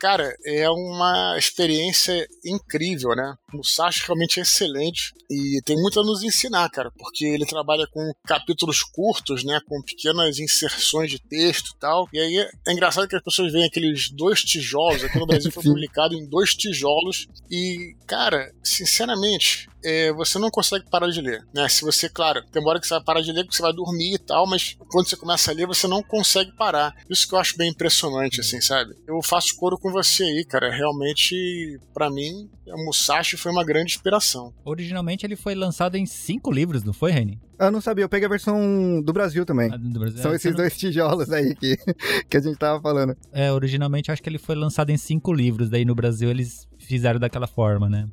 Cara, é uma experiência incrível, né? Musashi realmente é excelente e tem muito a nos ensinar, cara, porque ele trabalha com capítulos curtos, né? Com pequenas inserções de texto e tal. E aí é engraçado que as pessoas veem aqueles dois tijolos. Aqui no Brasil *laughs* foi publicado em dois tijolos. E, cara, sinceramente, é, você não consegue parar de ler, né? Se você, claro, tem uma hora que você vai parar de ler porque você vai dormir e tal, mas quando você começa a ler, você não consegue parar. Isso que eu acho bem impressionante, assim, sabe? Eu faço coro com você aí, cara. Realmente, pra mim, o Musashi foi uma grande inspiração. Originalmente ele foi lançado em cinco livros, não foi, Reni? Eu não sabia, eu peguei a versão do Brasil também. Ah, do Brasil. São É, esses não- dois tijolos aí que, *laughs* que a gente tava falando. É, originalmente acho que ele foi lançado em cinco livros, daí no Brasil eles fizeram daquela forma, né?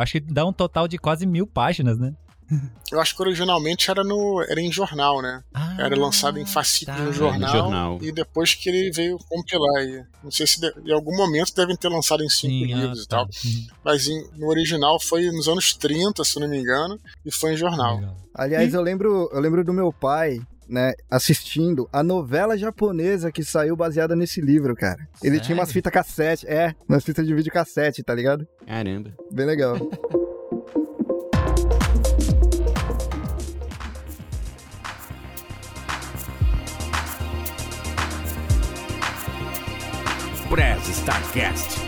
Acho que dá um total de quase mil páginas, né? *laughs* Eu acho que originalmente era, no, era em jornal, né? Ah, Era lançado em fascículo tá. no jornal, jornal. e depois que ele veio compilar aí. Não sei se de- em algum momento devem ter lançado em cinco Sim, ah, livros e tá. tal. Uhum. Mas em- no original foi nos anos 30, se não me engano, e foi em jornal. Aliás, eu lembro, eu lembro do meu pai, né, assistindo a novela japonesa que saiu baseada nesse livro, cara. Ele Sério? tinha umas fitas cassete, é, umas fitas de vídeo cassete, tá ligado? Caramba. Bem legal. Prez Starcast.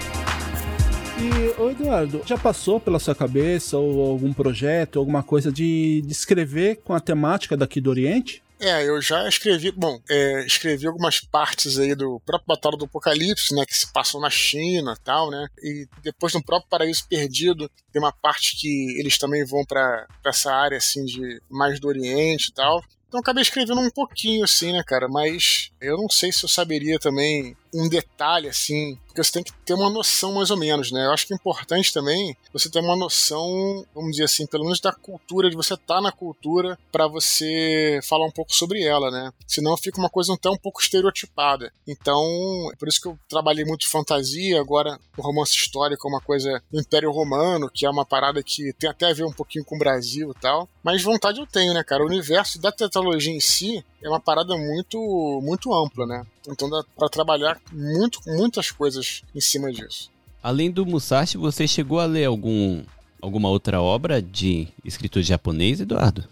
E, ô Eduardo, já passou pela sua cabeça ou algum projeto, alguma coisa de, de escrever com a temática daqui do Oriente? É, eu já escrevi, bom, é, escrevi algumas partes aí do próprio Batalha do Apocalipse, né, que se passam na China e tal, né, e depois no próprio Paraíso Perdido tem uma parte que eles também vão pra essa área, assim, de mais do Oriente e tal. Então acabei escrevendo um pouquinho, assim, né, cara, mas Eu não sei se eu saberia também um detalhe assim, porque você tem que ter uma noção mais ou menos, né? Eu acho que é importante também você ter uma noção, vamos dizer assim, pelo menos da cultura, de você estar tá na cultura para você falar um pouco sobre ela, né? Senão fica uma coisa até um pouco estereotipada. Então, é por isso que eu trabalhei muito fantasia, agora o romance histórico é uma coisa do Império Romano, que é uma parada que tem até a ver um pouquinho com o Brasil e tal. Mas vontade eu tenho, né, cara? O universo da tetralogia em si é uma parada muito muito ampla, né? Então dá para trabalhar muito, muitas coisas em cima disso. Além do Musashi, você chegou a ler algum, alguma outra obra de escritor japonês, Eduardo?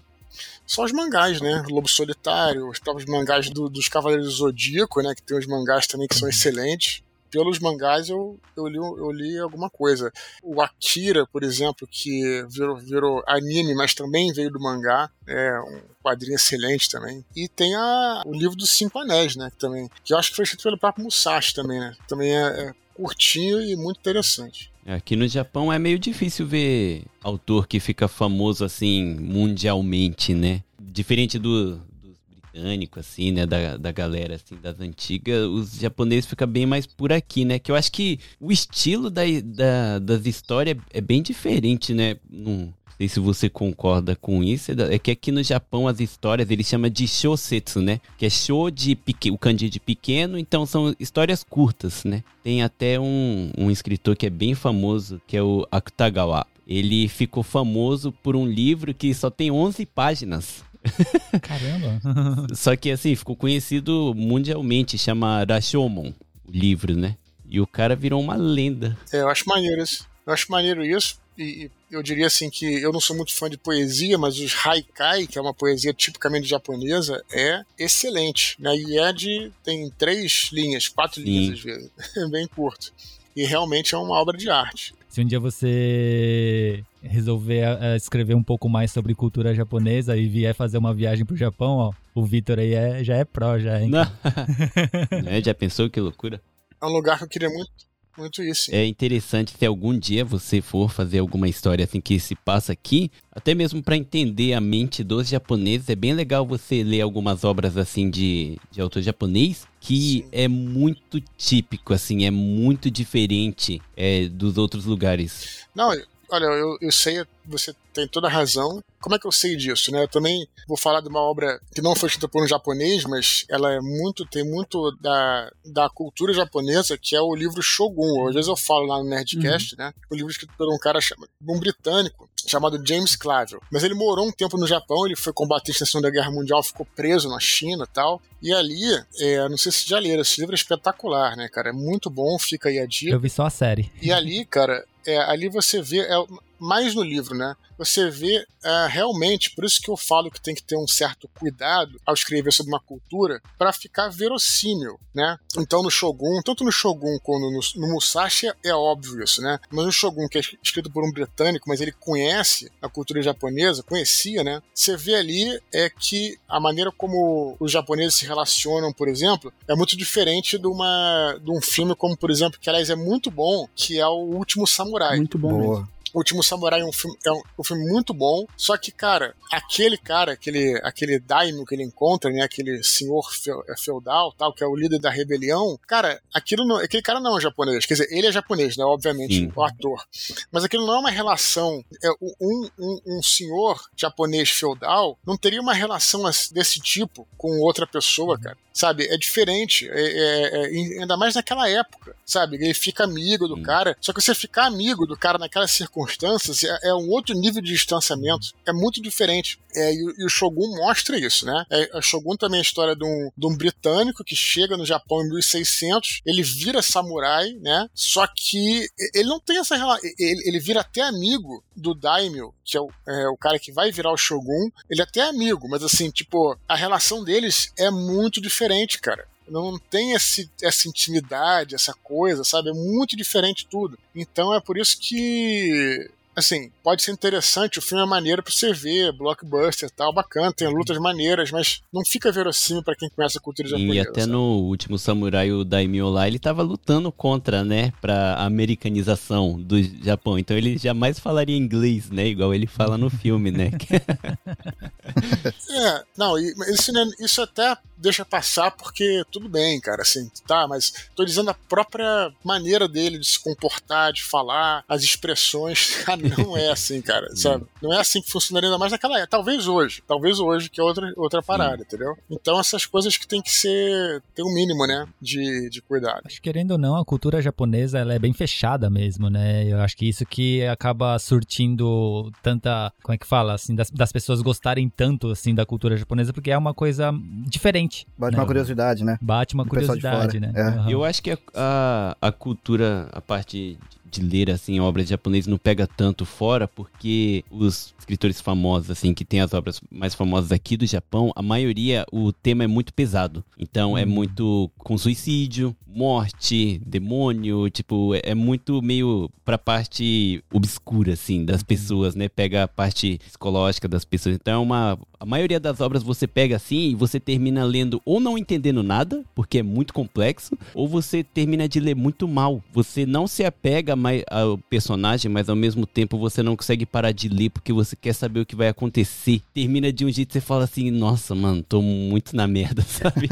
Só os mangás, né? Lobo Solitário, os próprios mangás do, dos Cavaleiros do Zodíaco, né? Que tem os mangás também que são excelentes pelos mangás eu, eu, li, eu li alguma coisa. O Akira, por exemplo, que virou, virou anime, mas também veio do mangá, é um quadrinho excelente também. E tem a, o livro dos Cinco Anéis, né? Que, também, que eu acho que foi escrito pelo próprio Musashi também, né? Também é, é curtinho e muito interessante. Aqui no Japão é meio difícil ver autor que fica famoso assim mundialmente, né? Diferente do, britânico, assim, né? Da, da galera, assim, das antigas, os japoneses ficam bem mais por aqui, né? Que eu acho que o estilo da, da, das histórias é bem diferente, né? Não sei se você concorda com isso. É que aqui no Japão as histórias eles chamam de shosetsu, né? Que é show de pequeno, o kanji de pequeno, então são histórias curtas, né? Tem até um, um escritor que é bem famoso, que é o Akutagawa. Ele ficou famoso por um livro que só tem 11 páginas. *laughs* Caramba! Só que assim, ficou conhecido mundialmente, chama Rashomon, o livro, né? E o cara virou uma lenda. É, eu acho maneiro isso. Eu acho maneiro isso. E, eu diria assim que eu não sou muito fã de poesia, mas os haikai, que é uma poesia tipicamente japonesa, é excelente. Né? E é de. tem três linhas, quatro Sim. linhas às vezes. *laughs* É bem curto. E realmente é uma obra de arte. Se um dia você resolver uh, escrever um pouco mais sobre cultura japonesa e vier fazer uma viagem pro Japão, ó, o Vitor aí é, já é pró, já, hein? Não. *laughs* é, já pensou que loucura? É um lugar que eu queria muito, muito isso. É interessante se algum dia você for fazer alguma história assim que se passa aqui, até mesmo para entender a mente dos japoneses, é bem legal você ler algumas obras assim de, de autor japonês que Sim. é muito típico, assim, é muito diferente é, dos outros lugares. Não, olha, eu, eu sei, você tem toda a razão. Como é que eu sei disso, né? Eu também vou falar de uma obra que não foi escrita por um japonês, mas ela é muito tem muito da, da cultura japonesa, que é o livro Shogun. Às vezes eu falo lá no Nerdcast, uhum. né? O livro escrito por um cara chamado, um britânico chamado James Clavell. Mas ele morou um tempo no Japão, ele foi combatente na Segunda Guerra Mundial, ficou preso na China e tal. E ali, é, não sei se já leram, esse livro é espetacular, né, cara? É muito bom, fica aí a dica. Eu vi só a série. E ali, cara, é, ali você vê, é, mais no livro, né? Você vê é, realmente, por isso que eu falo que tem que ter um certo cuidado ao escrever sobre uma cultura para ficar verossímil, né? Então no Shogun, tanto no Shogun como no, no Musashi é, é óbvio isso, né? Mas no Shogun, que é escrito por um britânico, mas ele conhece a cultura japonesa, conhecia, né? Você vê ali é que a maneira como os japoneses se relacionam, por exemplo, é muito diferente de, uma, de um filme como, por exemplo, que aliás é muito bom, que é o Último Samurai. Muito bom Boa. mesmo. O Último Samurai é um filme, é um, um, filme muito bom, só que, cara, aquele cara, aquele, aquele daimyo que ele encontra, né, aquele senhor é, feudal, tal, que é o líder da rebelião, cara, aquilo não, aquele cara não é japonês, quer dizer, ele é japonês, né, obviamente, Sim. o ator, mas aquilo não é uma relação, é, um, um, um senhor japonês feudal não teria uma relação desse tipo com outra pessoa, uhum. cara sabe? É diferente, é, é, é, ainda mais naquela época, sabe? Ele fica amigo do hum. cara, só que você ficar amigo do cara naquelas circunstâncias é, é um outro nível de distanciamento, é muito diferente. É, e, e, o Shogun mostra isso, né? É, o Shogun também é a história de um, de um britânico que chega no Japão em 1600, ele vira samurai, né? Só que ele não tem essa relação, ele, ele vira até amigo do Daimyo, que é o, é o cara que vai virar o Shogun, ele é até amigo, mas assim, tipo, a relação deles é muito diferente, cara. Não tem esse, essa intimidade, essa coisa, sabe? É muito diferente tudo. Então é por isso que assim, pode ser interessante, o filme é maneiro pra você ver, blockbuster e tal, bacana, tem lutas maneiras, mas não fica verossímil para quem conhece a cultura japonesa. E até sabe? no último Samurai, o Daimyo lá, ele tava lutando contra, né, pra americanização do Japão, então ele jamais falaria inglês, né, igual ele fala no *laughs* filme, né. é, não, isso, né, isso até deixa passar porque tudo bem, cara, assim, tá, mas tô dizendo a própria maneira dele de se comportar, de falar, as expressões, cara, *laughs* não é assim, cara, sabe? Não é assim que funcionaria ainda mais naquela época. Talvez hoje, talvez hoje, que é outra, outra parada, entendeu? Então essas coisas que tem que ser, tem um mínimo, né, de, de cuidado. Acho que, querendo ou não, a cultura japonesa ela é bem fechada mesmo, né? Eu acho que isso que acaba surtindo tanta, como é que fala, assim, das, das pessoas gostarem tanto, assim, da cultura japonesa, porque é uma coisa diferente. Bate né? uma curiosidade, né? Bate uma de curiosidade, né? É. Aham. Eu acho que a, a, a cultura, a parte de ler assim obras japonesas não pega tanto fora porque os escritores famosos assim que tem as obras mais famosas aqui do Japão, a maioria o tema é muito pesado. Então é muito com suicídio, morte, demônio, tipo, é, é muito meio pra parte obscura assim das pessoas, né? Pega a parte psicológica das pessoas. Então é uma a maioria das obras você pega assim e você termina lendo ou não entendendo nada, porque é muito complexo, ou você termina de ler muito mal. Você não se apega mais ao personagem, mas ao mesmo tempo você não consegue parar de ler porque você quer saber o que vai acontecer. Termina de um jeito que você fala assim: "Nossa, mano, tô muito na merda", *laughs* sabe?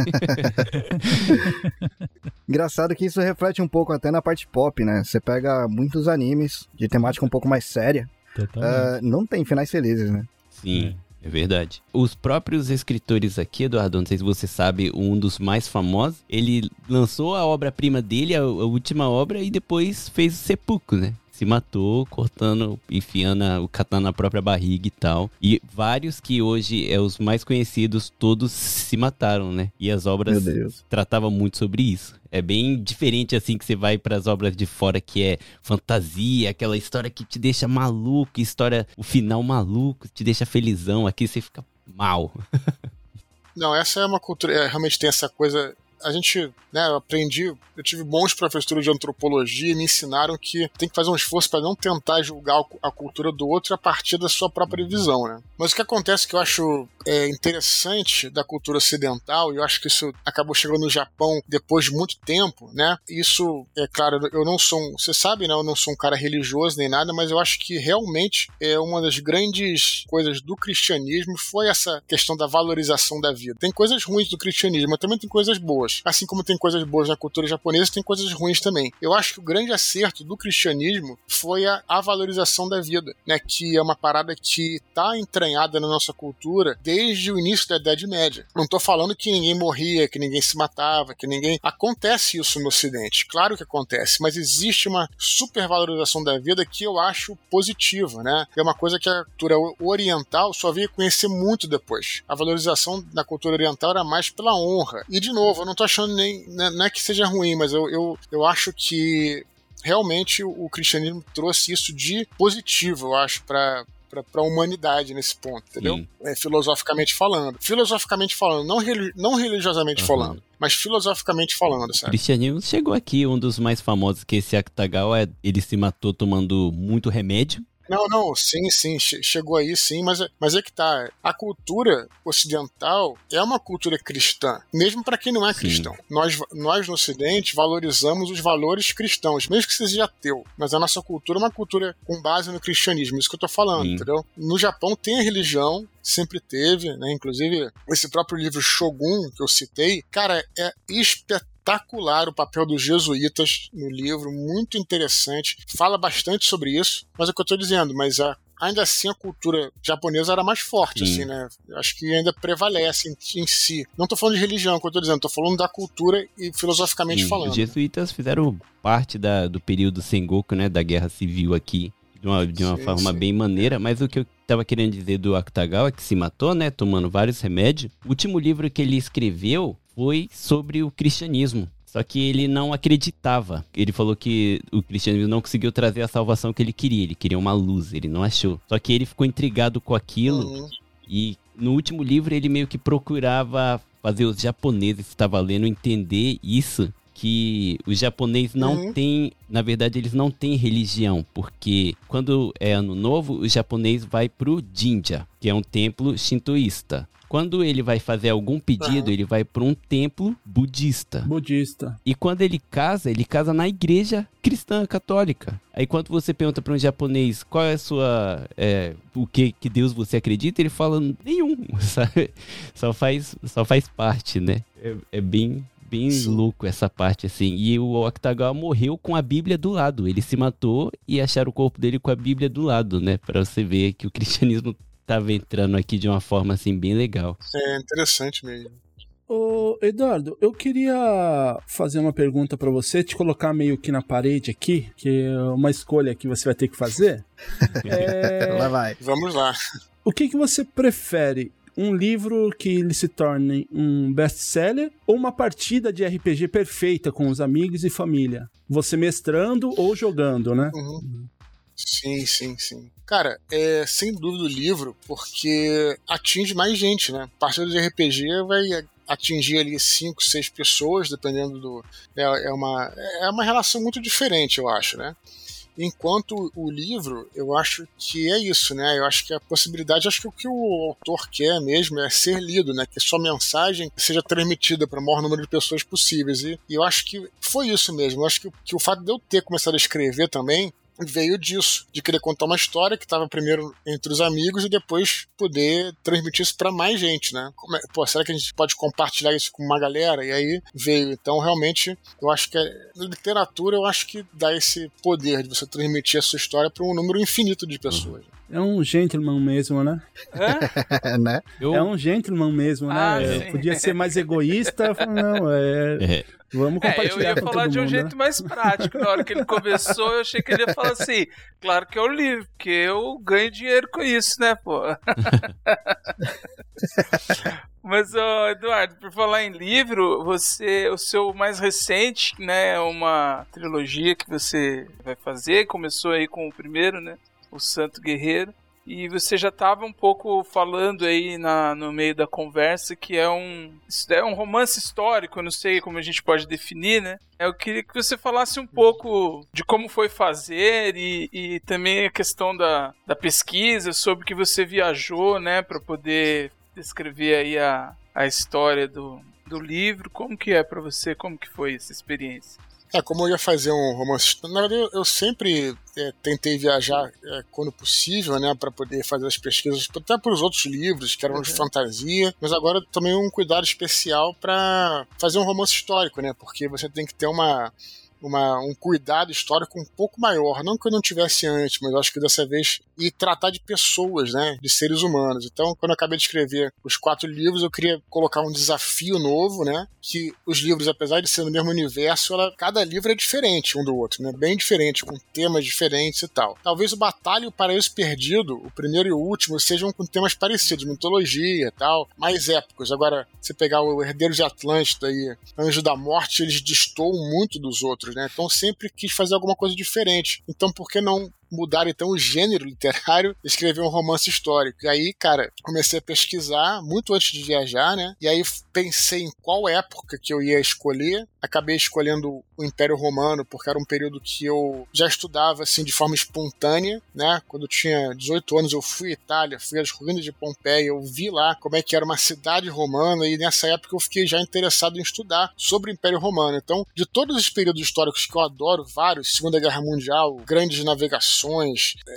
Engraçado que isso reflete um pouco até na parte pop, né? Você pega muitos animes de temática um pouco mais séria, ah, não tem finais felizes, né? Sim. É verdade. Os próprios escritores aqui, Eduardo, não sei se você sabe, um dos mais famosos, ele lançou a obra-prima dele, a, a última obra, e depois fez o sepulcro, né? Se matou, cortando, enfiando o katana na própria barriga e tal. E vários que hoje é os mais conhecidos, todos se mataram, né? E as obras tratavam muito sobre isso. É bem diferente assim que você vai para as obras de fora que é fantasia, aquela história que te deixa maluco, história, o final maluco, te deixa felizão. Aqui você fica mal. *laughs* Não, essa é uma cultura, é, realmente tem essa coisa. A gente, né, eu aprendi, eu tive bons professores de antropologia e me ensinaram que tem que fazer um esforço para não tentar julgar a cultura do outro a partir da sua própria visão, né? Mas o que acontece que eu acho é, interessante da cultura ocidental, e eu acho que isso acabou chegando no Japão depois de muito tempo, né? Isso, é claro, eu não sou, um, você sabe, né? Eu não sou um cara religioso nem nada, mas eu acho que realmente é uma das grandes coisas do cristianismo foi essa questão da valorização da vida. Tem coisas ruins do cristianismo, mas também tem coisas boas. Assim como tem coisas boas na cultura japonesa, tem coisas ruins também. Eu acho que o grande acerto do cristianismo foi a, a valorização da vida, né? Que é uma parada que está entranhada na nossa cultura desde o início da Idade Média. Não estou falando que ninguém morria, que ninguém se matava, que ninguém. Acontece isso no Ocidente, claro que acontece, mas existe uma supervalorização da vida que eu acho positiva, né? É uma coisa que a cultura oriental só veio conhecer muito depois. A valorização da cultura oriental era mais pela honra. E, de novo, eu não tô achando nem. né, Não é que seja ruim, mas eu, eu, eu acho que realmente o cristianismo trouxe isso de positivo, eu acho, para para a humanidade nesse ponto, entendeu? Sim. É, filosoficamente falando. Filosoficamente falando, não, reli- não religiosamente Aham. falando, mas filosoficamente falando, O sabe? cristianismo chegou aqui, um dos mais famosos que esse Akutagawa, ele se matou tomando muito remédio. Não, não, sim, sim, che- chegou aí sim, mas, é- mas é que tá. A cultura ocidental é uma cultura cristã, mesmo para quem não é Sim. cristão. Nós, nós no Ocidente valorizamos os valores cristãos, mesmo que seja ateu, mas a nossa cultura é uma cultura com base no cristianismo, isso que eu tô falando, Sim. entendeu? No Japão tem a religião, sempre teve, né? Inclusive, esse próprio livro Shogun, que eu citei, cara, é espetacular o papel dos jesuítas no livro, muito interessante, fala bastante sobre isso, mas é o que eu tô dizendo, mas a Ainda assim, a cultura japonesa era mais forte, Sim. assim, né? Acho que ainda prevalece em, em si. Não tô falando de religião, que eu tô dizendo, tô falando da cultura e filosoficamente Sim, falando. Os jesuítas fizeram parte da, do período Sengoku, né, da guerra civil aqui, de uma, de uma Sim, forma sim. bem maneira, mas o que eu tava querendo dizer do Akutagawa, que se matou, né, tomando vários remédios, o último livro que ele escreveu foi sobre o cristianismo. Só que ele não acreditava. Ele falou que o cristianismo não conseguiu trazer a salvação que ele queria. Ele queria uma luz, ele não achou. Só que ele ficou intrigado com aquilo Uhum. e no último livro ele meio que procurava fazer os japoneses que estavam lendo entender isso que os japoneses não Uhum. têm, na verdade, eles não têm religião, porque quando é ano novo, o japonês vai pro jinja, que é um templo shintoísta. Quando ele vai fazer algum pedido, Aham. ele vai para um templo budista. Budista. E quando ele casa, ele casa na igreja cristã católica. Aí quando você pergunta para um japonês qual é a sua. é, o que, que Deus você acredita, ele fala nenhum. *laughs* sabe? Só faz, só faz parte, né? É, é bem. Bem Sim. louco essa parte, assim. E o Octagon morreu com a Bíblia do lado. Ele se matou e acharam o corpo dele com a Bíblia do lado, né? Pra você ver que o *laughs* cristianismo tava entrando aqui de uma forma, assim, bem legal. É interessante mesmo. Ô, Eduardo, eu queria fazer uma pergunta pra você, te colocar meio que na parede aqui, que é uma escolha que você vai ter que fazer. É, *laughs* Lá vai. Vamos lá. o que, que você prefere? Um livro que ele se torne um best-seller ou uma partida de RPG perfeita com os amigos e família? Você mestrando ou jogando, né? Uhum. Sim, sim, sim. Cara, é sem dúvida o livro, porque atinge mais gente, né? Partida de RPG vai atingir ali cinco, seis pessoas, dependendo do. É, é uma, é uma relação muito diferente, eu acho, né? Enquanto o livro, eu acho que é isso, né? Eu acho que a possibilidade, acho que o que o autor quer mesmo é ser lido, né? Que sua mensagem seja transmitida para o maior número de pessoas possíveis. E, e eu acho que foi isso mesmo. Eu acho que, que o fato de eu ter começado a escrever também veio disso, de querer contar uma história que estava primeiro entre os amigos e depois poder transmitir isso para mais gente, né? Como é- pô, será que a gente pode compartilhar isso com uma galera? E aí veio. Então, realmente, eu acho que é- na literatura eu acho que dá esse poder de você transmitir a sua história para um número infinito de pessoas. É um gentleman mesmo, né? Hã? *laughs* né? Eu, É um gentleman mesmo, né? Ah, É. Podia ser mais egoísta. Não, é. É, Vamos É, eu compartilhar ia falar de um mundo. jeito né? mais prático. Na hora que ele começou, eu achei que ele ia falar assim: claro que é o livro, porque eu ganho dinheiro com isso, né, pô? *laughs* Mas, ó, Eduardo, por falar em livro, você, o seu mais recente, né, é uma trilogia que você vai fazer, começou aí com o primeiro, né, o Santo Guerreiro, e você já estava um pouco falando aí na, no meio da conversa que é um, é um romance histórico, não sei como a gente pode definir, né? Eu queria que você falasse um pouco de como foi fazer e, e também a questão da, da pesquisa, sobre que você viajou, né, para poder descrever aí a, a história do, do livro. Como que é para você? Como que foi essa experiência? É, como eu ia fazer um romance. Na verdade, eu- sempre é, tentei viajar é, quando possível, né, para poder fazer as pesquisas, até para os outros livros, que eram de fantasia, mas agora também um cuidado especial para fazer um romance histórico, né, porque você tem que ter uma. Uma, um cuidado histórico um pouco maior, não que eu não tivesse antes, mas acho que dessa vez e tratar de pessoas, né, de seres humanos. Então, quando eu acabei de escrever os quatro livros, eu queria colocar um desafio novo, né, que os livros, apesar de ser no mesmo universo, ela, cada livro é diferente um do outro, né, bem diferente, com temas diferentes e tal. Talvez o Batalha e o Paraíso Perdido, o primeiro e o último, sejam com temas parecidos, mitologia e tal, mais épicos. Agora, você pegar o Herdeiro de Atlântida e Anjo da Morte, eles destoam muito dos outros, né? Então sempre quis fazer alguma coisa diferente. Então por que não mudar então o gênero literário e *laughs* escrever um romance histórico? E aí, cara, comecei a pesquisar muito antes de viajar, né? E aí pensei em qual época que eu ia escolher. Acabei escolhendo o Império Romano porque era um período que eu já estudava assim de forma espontânea, né? Quando eu tinha 18 anos eu fui à Itália, fui às ruínas de Pompeia, eu vi lá como é que era uma cidade romana e nessa época eu fiquei já interessado em estudar sobre o Império Romano. Então, de todos os períodos históricos que eu adoro, vários, Segunda Guerra Mundial, grandes navegações,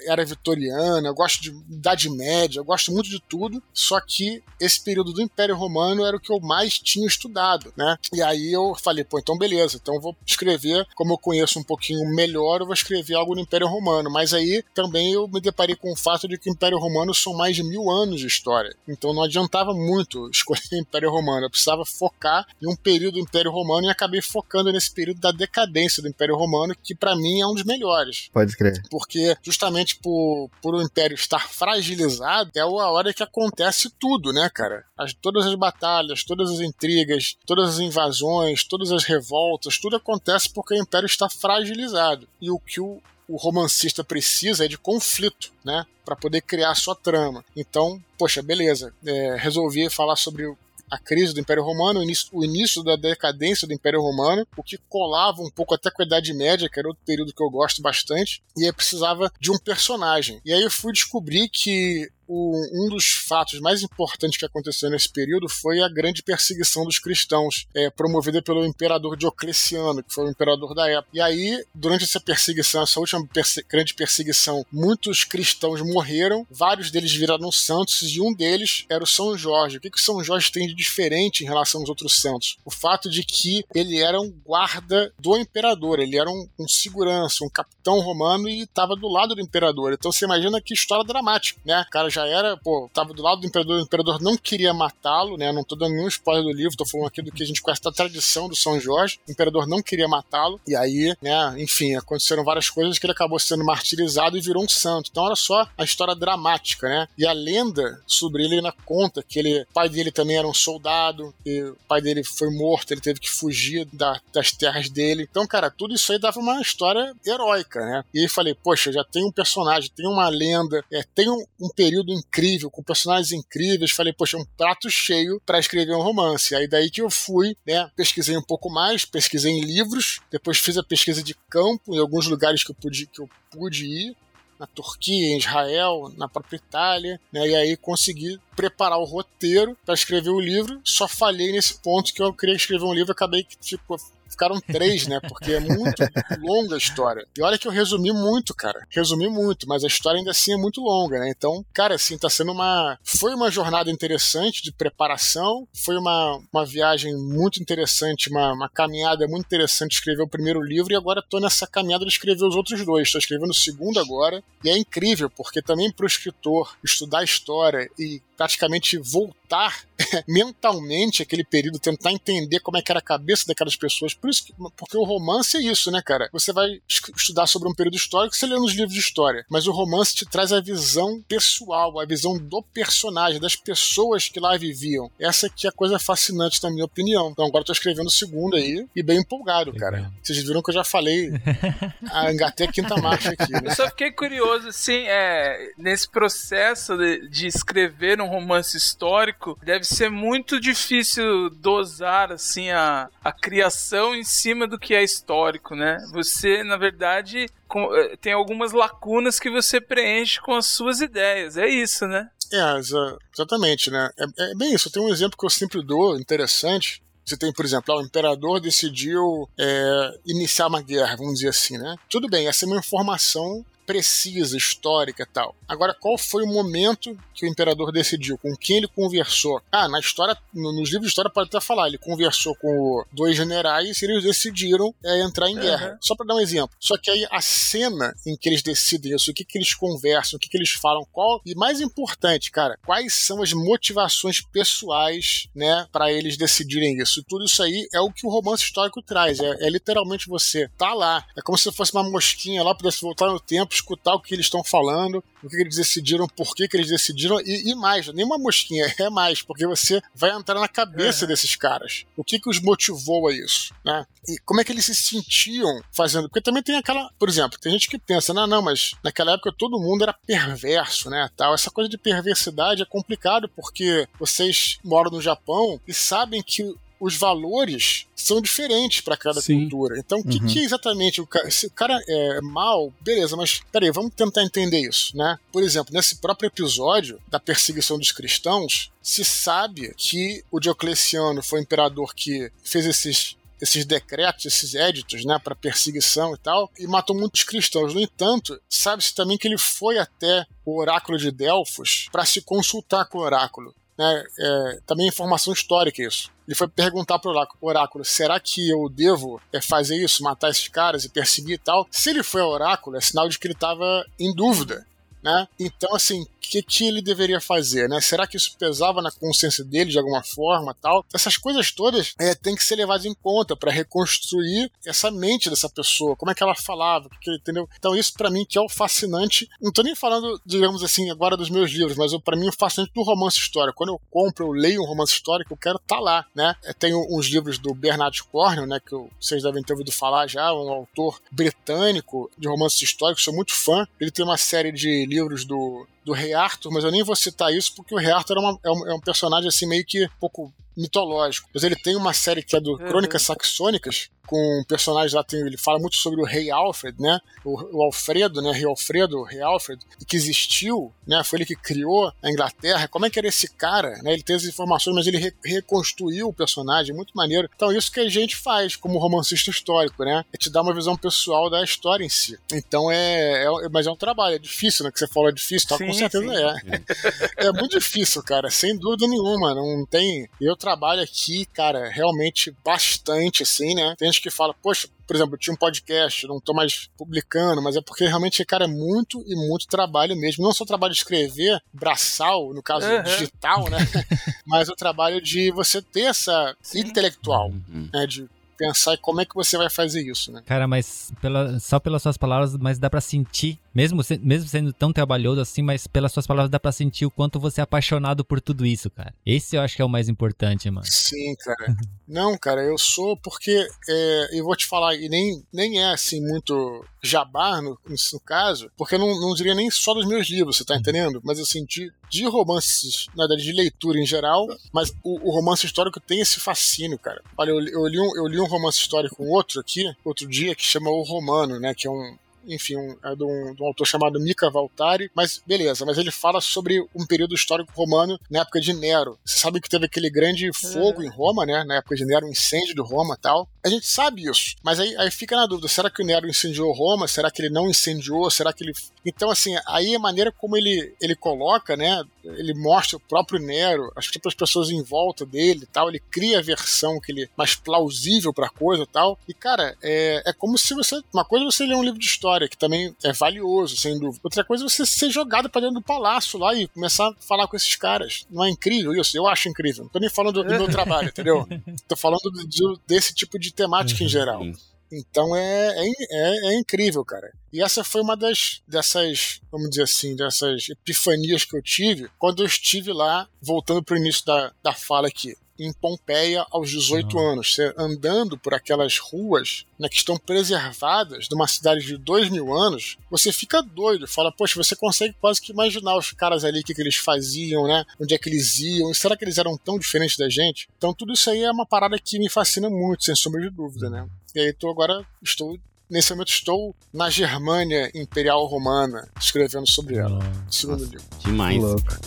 era vitoriana, eu gosto de Idade Média, eu gosto muito de tudo, só que esse período do Império Romano era o que eu mais tinha estudado, né? E aí eu falei, pô, então beleza, então eu vou escrever, como eu conheço um pouquinho melhor, eu vou escrever algo no Império Romano, mas aí também eu me deparei com o fato de que o Império Romano são mais de mil anos de história, então não adiantava muito *laughs* escolher o Império Romano, eu precisava focar em um período do Império Romano e acabei focando nesse período da decadência do Império Romano, que para mim é um dos melhores. Pode porque justamente por, por o Império estar fragilizado, é a hora que acontece tudo, né, cara? As, todas as batalhas, todas as intrigas, todas as invasões, todas as revoltas, tudo acontece porque o Império está fragilizado. E o que o, o romancista precisa é de conflito, né? Para poder criar a sua trama. Então, poxa, beleza, é, resolvi falar sobre a crise do Império Romano, o início, o início da decadência do Império Romano, o que colava um pouco até com a Idade Média, que era outro período que eu gosto bastante, e aí precisava de um personagem. E aí eu fui descobrir que o, um dos fatos mais importantes que aconteceu nesse período foi a grande perseguição dos cristãos, é, promovida pelo imperador Diocleciano, que foi o imperador da época. E aí, durante essa perseguição, essa última perse grande perseguição, muitos cristãos morreram, vários deles viraram santos, e um deles era o São Jorge. O que, que São Jorge tem de diferente em relação aos outros santos? O fato de que ele era um guarda do imperador, ele era um, um segurança, um capitão romano e estava do lado do imperador. Então você imagina que história dramática, né? O cara já já era, pô, tava do lado do imperador, o imperador não queria matá-lo, né? Não tô dando nenhum spoiler do livro, tô falando aqui do que a gente conhece da tradição do São Jorge. O imperador não queria matá-lo, e aí, né, enfim, aconteceram várias coisas que ele acabou sendo martirizado e virou um santo. Então, olha só a história dramática, né? E a lenda sobre ele na conta que ele, o pai dele também era um soldado, e o pai dele foi morto, ele teve que fugir da, das terras dele. Então, cara, tudo isso aí dava uma história heróica, né? E aí falei, poxa, já tem um personagem, tem uma lenda, é, tem um, um período incrível, com personagens incríveis. Falei, poxa, um prato cheio para escrever um romance. Aí daí que eu fui, né? Pesquisei um pouco mais, pesquisei em livros, depois fiz a pesquisa de campo em alguns lugares que eu pude, que eu pude ir na Turquia, em Israel, na própria Itália, né? E aí consegui preparar o roteiro para escrever o livro. Só falhei nesse ponto que eu queria escrever um livro, acabei que ficou ficaram três, né? Porque é muito longa a história. E olha que eu resumi muito, cara. Resumi muito, mas a história ainda assim é muito longa, né? Então, cara, assim, tá sendo uma. Foi uma jornada interessante de preparação, foi uma, uma viagem muito interessante, uma, uma caminhada muito interessante escrever o primeiro livro e agora tô nessa caminhada de escrever os outros dois. Estou escrevendo o segundo agora. E é incrível, porque também para o escritor estudar história e praticamente voltar *laughs* mentalmente aquele período, tentar entender como é que era a cabeça daquelas pessoas. Por isso que, porque o romance é isso, né, cara? Você vai estudar sobre um período histórico, você lê nos livros de história, mas o romance te traz a visão pessoal, a visão do personagem, das pessoas que lá viviam. Essa que é a coisa fascinante, na minha opinião. Então agora eu tô escrevendo o segundo aí e bem empolgado, cara. Vocês viram que eu já falei, *laughs* a, engatei a quinta marcha aqui. Né? Eu só fiquei curioso, assim, é, nesse processo de, de escrever um romance histórico, deve ser muito difícil dosar assim a, a criação em cima do que é histórico, né? Você, na verdade, com, eh, tem algumas lacunas que você preenche com as suas ideias. É isso, né? É, exatamente, né? É, é bem isso. Tem um exemplo que eu sempre dou, interessante, você tem, por exemplo, o imperador decidiu é, iniciar uma guerra, vamos dizer assim, né? Tudo bem, essa é uma informação precisa, histórica e tal. Agora, qual foi o momento que o imperador decidiu? Com quem ele conversou? Ah, na história, nos livros de história pode até falar, ele conversou com dois generais e eles decidiram é, entrar em uhum. guerra. Só para dar um exemplo. Só que aí a cena em que eles decidem isso, o que, que eles conversam, o que, que eles falam, qual e mais importante, cara, quais são as motivações pessoais, né, para eles decidirem isso. Tudo isso aí é o que o romance histórico traz. É, é literalmente você tá lá. É como se fosse uma mosquinha lá, pudesse voltar no tempo, escutar o que eles estão falando, o que eles decidiram, por que, que eles decidiram, e, e mais, nem uma mosquinha, *laughs* é mais, porque você vai entrar na cabeça uhum. desses caras. O que, que os motivou a isso, né? E como é que eles se sentiam fazendo? Porque também tem aquela, por exemplo, tem gente que pensa, não, não, mas naquela época todo mundo era perverso, né? Tal. Essa coisa de perversidade é complicado porque vocês moram no Japão e sabem que os valores são diferentes para cada Sim. cultura. Então, o que, uhum. que exatamente o cara, se o cara é mal, beleza, mas peraí, vamos tentar entender isso, né? Por exemplo, nesse próprio episódio da perseguição dos cristãos, se sabe que o Diocleciano foi o imperador que fez esses esses decretos, esses éditos, né, para perseguição e tal, e matou muitos cristãos. No entanto, sabe-se também que ele foi até o oráculo de Delfos para se consultar com o oráculo. Né? É, também é informação histórica isso. Ele foi perguntar pro oráculo: será que eu devo é, fazer isso, matar esses caras e perseguir e tal? Se ele foi ao oráculo, é sinal de que ele estava em dúvida. Né? Então, assim, que, ele deveria fazer, né? Será que isso pesava na consciência dele de alguma forma tal? Essas coisas todas é, tem que ser levadas em conta para reconstruir essa mente dessa pessoa, como é que ela falava, que, entendeu? Então isso para mim que é o fascinante, não tô nem falando, digamos assim, agora dos meus livros, mas para mim o fascinante do romance histórico. Quando eu compro, eu leio um romance histórico, eu quero estar tá lá, né? Eu tenho uns livros do Bernard Cornwell, né, que vocês devem ter ouvido falar já, um autor britânico de romances históricos, sou muito fã. Ele tem uma série de livros do do Rei Arthur, mas eu nem vou citar isso porque o Rei Arthur é, uma, é, um, é um personagem assim meio que um pouco mitológico. Mas ele tem uma série que é do Crônicas Saxônicas, com um personagem lá, tem, ele fala muito sobre o rei Alfred, né? O, o Alfredo, né? Rei Alfredo, o rei Alfred, que existiu, né? Foi ele que criou a Inglaterra. Como é que era esse cara, né? Ele tem as informações, mas ele re reconstruiu o personagem, muito maneiro. Então, isso que a gente faz como romancista histórico, né? É te dar uma visão pessoal da história em si. Então, é, é mas é um trabalho, é difícil, né? Que você falou é difícil, tá? Sim, com certeza sim. é. É muito difícil, cara, sem dúvida nenhuma. Não tem. Eu trabalho aqui, cara, realmente bastante, assim, né? Tem gente que fala, poxa, por exemplo, eu tinha um podcast, não tô mais publicando, mas é porque realmente, cara, é muito e muito trabalho mesmo. Não só o trabalho de escrever, braçal, no caso Uhum. digital, né? *laughs* mas o trabalho de você ter essa Sim. intelectual, Uhum. né? De pensar como é que você vai fazer isso, né? Cara, mas pela- só pelas suas palavras, mas dá pra sentir, mesmo, mesmo sendo tão trabalhoso assim, mas pelas suas palavras dá pra sentir o quanto você é apaixonado por tudo isso, cara. Esse eu acho que é o mais importante, mano. Sim, cara. *laughs* Não, cara, eu sou porque é, eu vou te falar, e nem, nem é assim muito jabá no, no caso, porque eu não, não diria nem só dos meus livros, você tá entendendo? Mas assim, de, de romances, na verdade, de leitura em geral, mas o, o romance histórico tem esse fascínio, cara. Olha, eu, li- eu, li um, eu li um romance histórico com outro aqui, outro dia, que chama O Romano, né? Que é um, enfim, um, é de um, de um autor chamado Mika Valtari, mas beleza, mas ele fala sobre um período histórico romano na época de Nero. Você sabe que teve aquele grande fogo em Roma, né? Na época de Nero, um incêndio de Roma e tal. A gente sabe isso, mas aí, aí fica na dúvida: será que o Nero incendiou Roma? Será que ele não incendiou? Será que ele. Então, assim, aí a maneira como ele, ele coloca, né? Ele mostra o próprio Nero, as as pessoas em volta dele e tal. Ele cria a versão que ele mais plausível pra coisa e tal. E, cara, é, é como se você. Uma coisa é você ler um livro de história, que também é valioso, sem dúvida. Outra coisa é você ser jogado pra dentro do palácio lá e começar a falar com esses caras. Não é incrível isso? Eu acho incrível. Não tô nem falando do, do meu trabalho, entendeu? *laughs* Tô falando de- de- desse tipo de temática em geral. Então é, é, é, é incrível, cara. E essa foi uma das dessas, vamos dizer assim, dessas epifanias que eu tive quando eu estive lá, voltando pro início da, da fala aqui, em Pompeia aos 18 Nossa. anos. Andando por aquelas ruas né, que estão preservadas de uma cidade de 2 mil anos, você fica doido. Fala, poxa, você consegue quase que imaginar os caras ali, o que, que eles faziam, né? Onde é que eles iam? E será que eles eram tão diferentes da gente? Então tudo isso aí é uma parada que me fascina muito, sem sombra de dúvida, né? E aí tô agora, estou Nesse momento estou na Germânia Imperial Romana, escrevendo sobre ela. Segundo livro. Demais. Louco.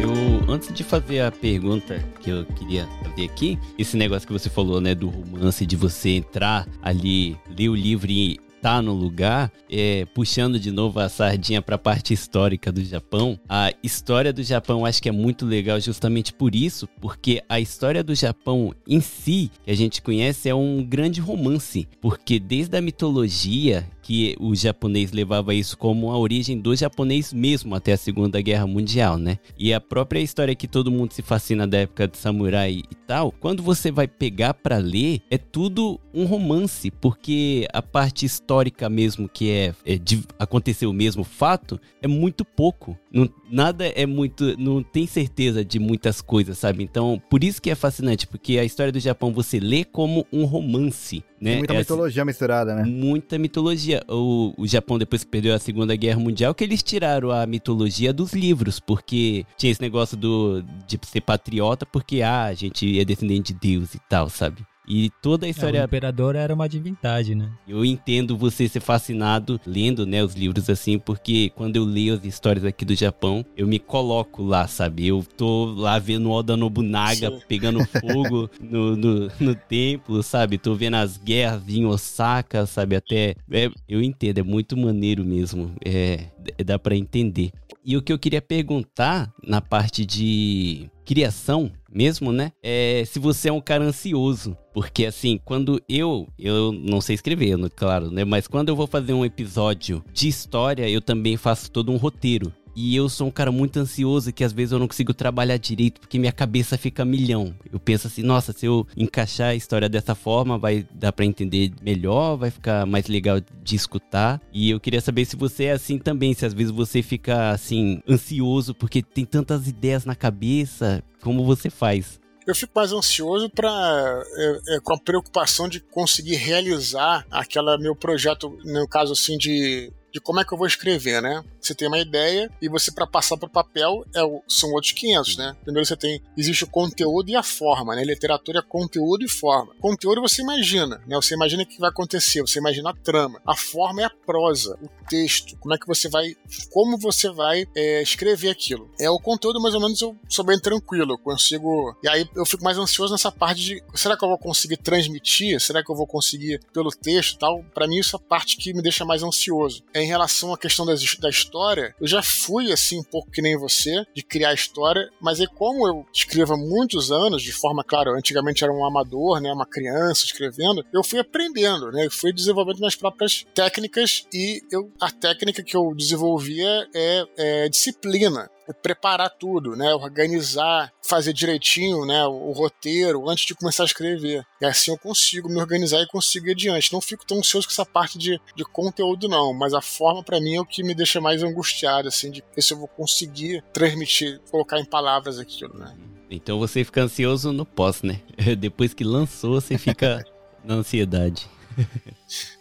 Eu, antes de fazer a pergunta que eu queria fazer aqui, esse negócio que você falou, né, do romance, de você entrar ali, ler o livro e tá no lugar, é, puxando de novo a sardinha pra parte histórica do Japão. A história do Japão acho que é muito legal justamente por isso, porque a história do Japão em si, que a gente conhece, é um grande romance, porque desde a mitologia que o japonês levava isso como a origem do japonês mesmo até a Segunda Guerra Mundial, né? E a própria história que todo mundo se fascina da época de samurai e tal, quando você vai pegar pra ler, é tudo um romance, porque a parte histórica mesmo que é, é de acontecer o mesmo fato é muito pouco. Não, nada é muito, não tem certeza de muitas coisas, sabe? Então, por isso que é fascinante, porque a história do Japão você lê como um romance, né? Tem muita É assim- mitologia misturada, né? Muita mitologia. O, o Japão, depois que perdeu a Segunda Guerra Mundial, que eles tiraram a mitologia dos livros, porque tinha esse negócio do, de ser patriota, porque ah, a gente é descendente de Deus e tal, sabe? E toda a É, o história. imperador era uma divindade, né? Eu entendo você ser fascinado lendo, né, os livros assim, porque quando eu leio as histórias aqui do Japão, eu me coloco lá, sabe? Eu tô lá vendo o Oda Nobunaga Sim. pegando *laughs* fogo no, no, no templo, sabe? Tô vendo as guerras em Osaka, sabe? Até. é, eu entendo, é muito maneiro mesmo. É, dá pra entender. E o que eu queria perguntar na parte de criação mesmo, né? É se você é um cara ansioso. Porque assim, quando eu. Eu não sei escrever, claro, né? Mas quando eu vou fazer um episódio de história, eu também faço todo um roteiro. E eu sou um cara muito ansioso que às vezes eu não consigo trabalhar direito porque minha cabeça fica milhão. Eu penso assim, nossa, se eu encaixar a história dessa forma, vai dar pra entender melhor, vai ficar mais legal de escutar. E eu queria saber se você é assim também, se às vezes você fica assim ansioso porque tem tantas ideias na cabeça, como você faz? eu fico mais ansioso para é, é, com a preocupação de conseguir realizar aquela meu projeto, no caso assim de de como é que eu vou escrever, né? Você tem uma ideia e você para passar para o papel é o, são outros 500, né? Primeiro você tem existe o conteúdo e a forma, né? Literatura é conteúdo e forma. Conteúdo você imagina, né? Você imagina o que vai acontecer, você imagina a trama. A forma é a prosa, o texto. Como é que você vai, como você vai é, escrever aquilo? É o conteúdo mais ou menos eu sou bem tranquilo, eu consigo. E aí eu fico mais ansioso nessa parte de será que eu vou conseguir transmitir? Será que eu vou conseguir pelo texto e tal? Para mim isso é a parte que me deixa mais ansioso. É em relação à questão das, da história, eu já fui assim um pouco que nem você, de criar história, mas aí como eu escrevo há muitos anos, de forma, claro, antigamente era um amador, né, uma criança escrevendo, eu fui aprendendo, né, eu fui desenvolvendo minhas próprias técnicas e eu, a técnica que eu desenvolvia é, é disciplina preparar tudo, né? Organizar, fazer direitinho, né? O, o, roteiro antes de começar a escrever. E assim eu consigo me organizar e consigo ir adiante. Não fico tão ansioso com essa parte de, de conteúdo, não. Mas a forma, para mim, é o que me deixa mais angustiado, assim, de ver se eu vou conseguir transmitir, colocar em palavras aquilo, né? Então você fica ansioso no pós, né? *laughs* Depois que lançou, você fica *laughs* na ansiedade.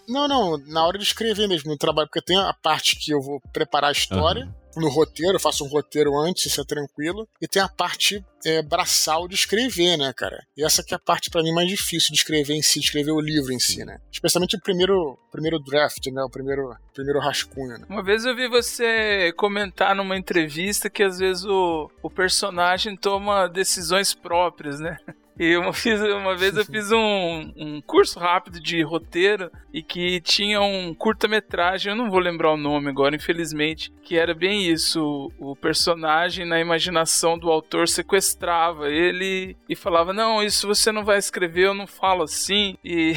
Não, não, na hora de escrever mesmo no trabalho, porque tem a parte que eu vou preparar a história. Uhum no roteiro, faço um roteiro antes, isso é tranquilo. E tem a parte é, braçal de escrever, né, cara? E essa que é a parte para mim mais difícil de escrever em si, de escrever o livro em si, né? Especialmente o primeiro, primeiro draft, né? O primeiro, primeiro rascunho. Né? Uma vez eu vi você comentar numa entrevista que às vezes o, o personagem toma decisões próprias, né? *laughs* E eu *laughs* fiz, uma vez eu fiz um, um curso rápido de roteiro e que tinha um curta-metragem, eu não vou lembrar o nome agora, infelizmente, que era bem isso. O personagem, na imaginação do autor, sequestrava ele e falava: Não, isso você não vai escrever, eu não falo assim. E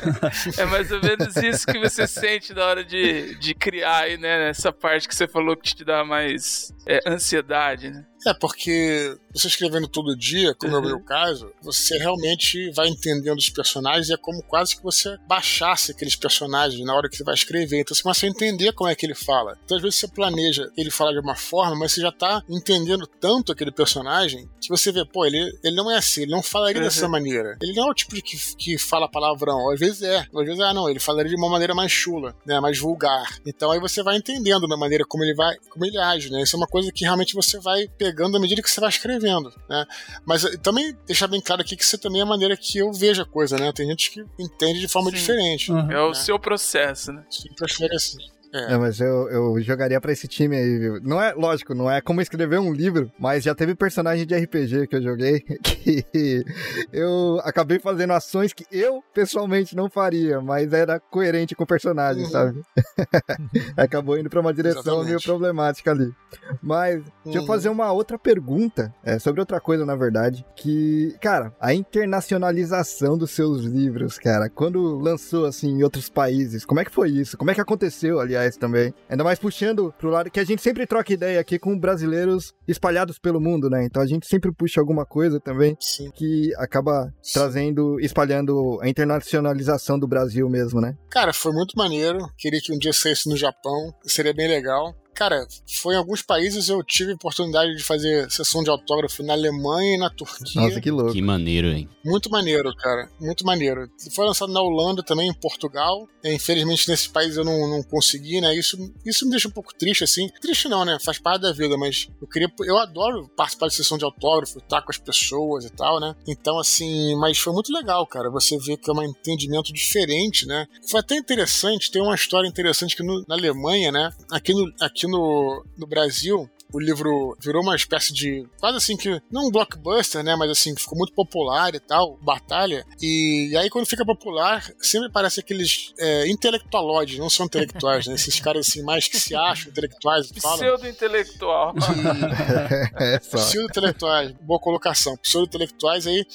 *laughs* é mais ou menos isso que você sente na hora de, de criar aí, né? Essa parte que você falou que te dá mais é, ansiedade, né? É, porque você escrevendo todo dia, como uhum. é o meu uhum. caso, você realmente vai entendendo os personagens e é como quase que você baixasse aqueles personagens na hora que você vai escrever. Então você começa a entender como é que ele fala. Então às vezes você planeja ele falar de uma forma, mas você já tá entendendo tanto aquele personagem que você vê, pô, ele, ele não é assim, ele não falaria uhum. dessa maneira. Ele não é o tipo de que, que fala palavrão. Às vezes é, às vezes, ah, não, ele falaria de uma maneira mais chula, né, mais vulgar. Então aí você vai entendendo da maneira como ele vai, como ele age, né? Isso é uma coisa que realmente você vai pegando à medida que você vai escrevendo, né? Mas eh, também deixar bem claro aqui que isso também é a maneira que eu vejo a coisa, né? Tem gente que entende de forma Sim. diferente. Uhum. É o né? seu processo, né? Sim, prefere assim. É. é. mas eu, eu jogaria pra esse time aí, viu? Não é, lógico, não é como escrever um livro, mas já teve personagem de RPG que eu joguei *laughs* que eu acabei fazendo ações que eu pessoalmente não faria, mas era coerente com o personagem, uhum. sabe? *laughs* Acabou indo pra uma direção Exatamente. meio problemática ali. Mas, uhum. deixa eu uhum. fazer uma outra pergunta é, sobre outra coisa, na verdade, que, cara, a internacionalização dos seus livros, cara, quando lançou, assim, em outros países, como é que foi isso? Como é que aconteceu, aliás? Também. Ainda mais puxando pro lado que a gente sempre troca ideia aqui com brasileiros espalhados pelo mundo, né? Então a gente sempre puxa alguma coisa também Sim. que acaba Sim. trazendo, espalhando a internacionalização do Brasil mesmo, né? Cara, foi muito maneiro. Queria que um dia saísse no Japão. Seria bem legal. Cara, foi em alguns países eu tive a oportunidade de fazer sessão de autógrafo na Alemanha e na Turquia. Nossa, que louco. Que maneiro, hein? Muito maneiro, cara. Muito maneiro. Foi lançado na Holanda também, em Portugal. É, infelizmente, nesse país eu não, não consegui, né? Isso, isso me deixa um pouco triste, assim. Triste não, né? Faz parte da vida, mas eu queria. Eu adoro participar de sessão de autógrafo, estar com as pessoas e tal, né? Então, assim, mas foi muito legal, cara. Você vê que é um entendimento diferente, né? Foi até interessante, tem uma história interessante que no, na Alemanha, né? Aqui no. Aqui aqui no, no Brasil, o livro virou uma espécie de. quase assim que. não um blockbuster, né? Mas assim, ficou muito popular e tal, batalha. E, e aí, quando fica popular, sempre parece aqueles é, intelectualóides, não são intelectuais, né? Esses caras assim, mais que se acham intelectuais. Pseudo-intelectual. *laughs* é Pseudo-intelectuais, boa colocação. Pseudo-intelectuais aí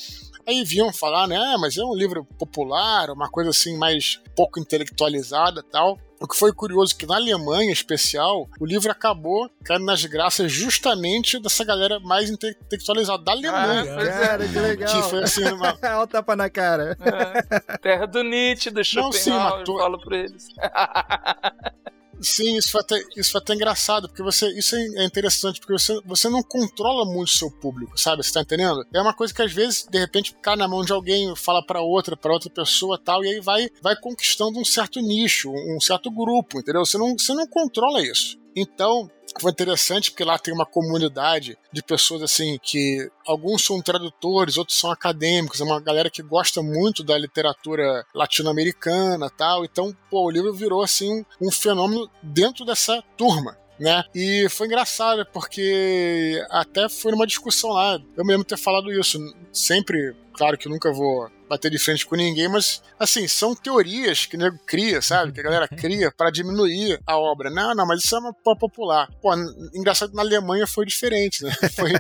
Aí vinham falar, né? Ah, mas é um livro popular, uma coisa assim mais pouco intelectualizada tal. O que foi curioso é que na Alemanha, em especial, o livro acabou caindo nas graças justamente dessa galera mais intelectualizada da Alemanha. Ah, cara, que legal. Que foi assim, uma... Olha *laughs* o tapa na cara. É, terra do Nietzsche, do Schopenhauer, Não, sim, tô... falo pra eles. *laughs* Sim, isso foi até, isso foi até engraçado, porque você. Isso é interessante, porque você, você não controla muito o seu público, sabe? Você tá entendendo? É uma coisa que às vezes, de repente, cai na mão de alguém, fala para outra, para outra pessoa tal, e aí vai, vai conquistando um certo nicho, um certo grupo, entendeu? Você não, você não controla isso. Então, foi interessante porque lá tem uma comunidade de pessoas assim que alguns são tradutores, outros são acadêmicos, é uma galera que gosta muito da literatura latino-americana, tal. Então, pô, o livro virou assim um, um fenômeno dentro dessa turma. Né? E foi engraçado, porque até foi numa discussão lá. Eu mesmo ter falado isso. Sempre, claro que eu nunca vou bater de frente com ninguém, mas assim, são teorias que o nego cria, sabe? Que a galera *laughs* cria para diminuir a obra. Não, não, mas isso é uma popular. Pô, engraçado, na Alemanha foi diferente, né? *laughs* Foi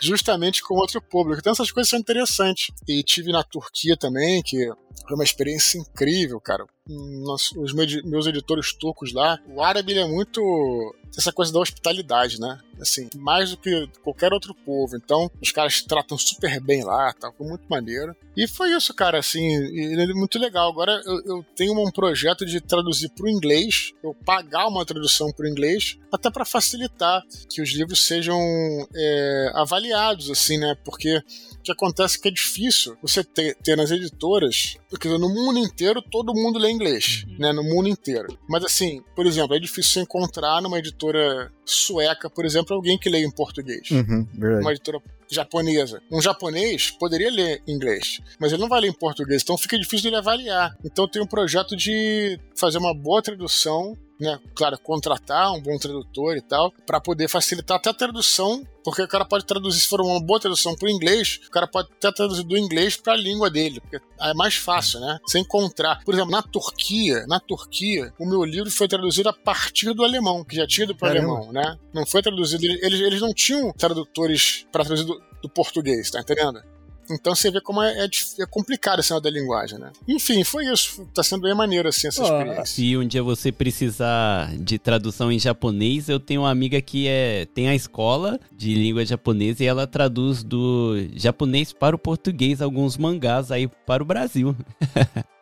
justamente com outro público. Então essas coisas são interessantes. E tive na Turquia também, que foi uma experiência incrível, cara. os meus editores turcos lá, o árabe é muito essa coisa da hospitalidade, né? Assim, mais do que qualquer outro povo. Então, os caras tratam super bem lá, tá? Foi muito maneiro. E foi isso, cara, assim, é muito legal. Agora eu, eu tenho um projeto de traduzir para o inglês, eu pagar uma tradução para o inglês, até para facilitar que os livros sejam é, avaliados, assim, né? Porque que acontece é que é difícil você ter, ter nas editoras, porque no mundo inteiro todo mundo lê inglês, uhum. né? No mundo inteiro. Mas assim, por exemplo, é difícil você encontrar numa editora sueca, por exemplo, alguém que leia em português. Uhum, uma editora japonesa. Um japonês poderia ler inglês, mas ele não vai ler em português, então fica difícil de ele avaliar. Então tem um projeto de fazer uma boa tradução né, claro, contratar um bom tradutor e tal, para poder facilitar até a tradução, porque o cara pode traduzir, se for uma boa tradução para o inglês, o cara pode até traduzir do inglês para a língua dele, porque é mais fácil, né? Você encontrar. Por exemplo, na Turquia, na Turquia, o meu livro foi traduzido a partir do alemão, que já tinha ido para o alemão, né? Não foi traduzido, eles, eles não tinham tradutores para traduzir do, do português, tá entendendo? Então você vê como é, é, é complicado esse da linguagem, né? Enfim, foi isso. Tá sendo bem maneiro, assim, essa experiência. Se um dia você precisar de tradução em japonês, eu tenho uma amiga que é, tem a escola de língua japonesa e ela traduz do japonês para o português alguns mangás aí para o Brasil. *laughs*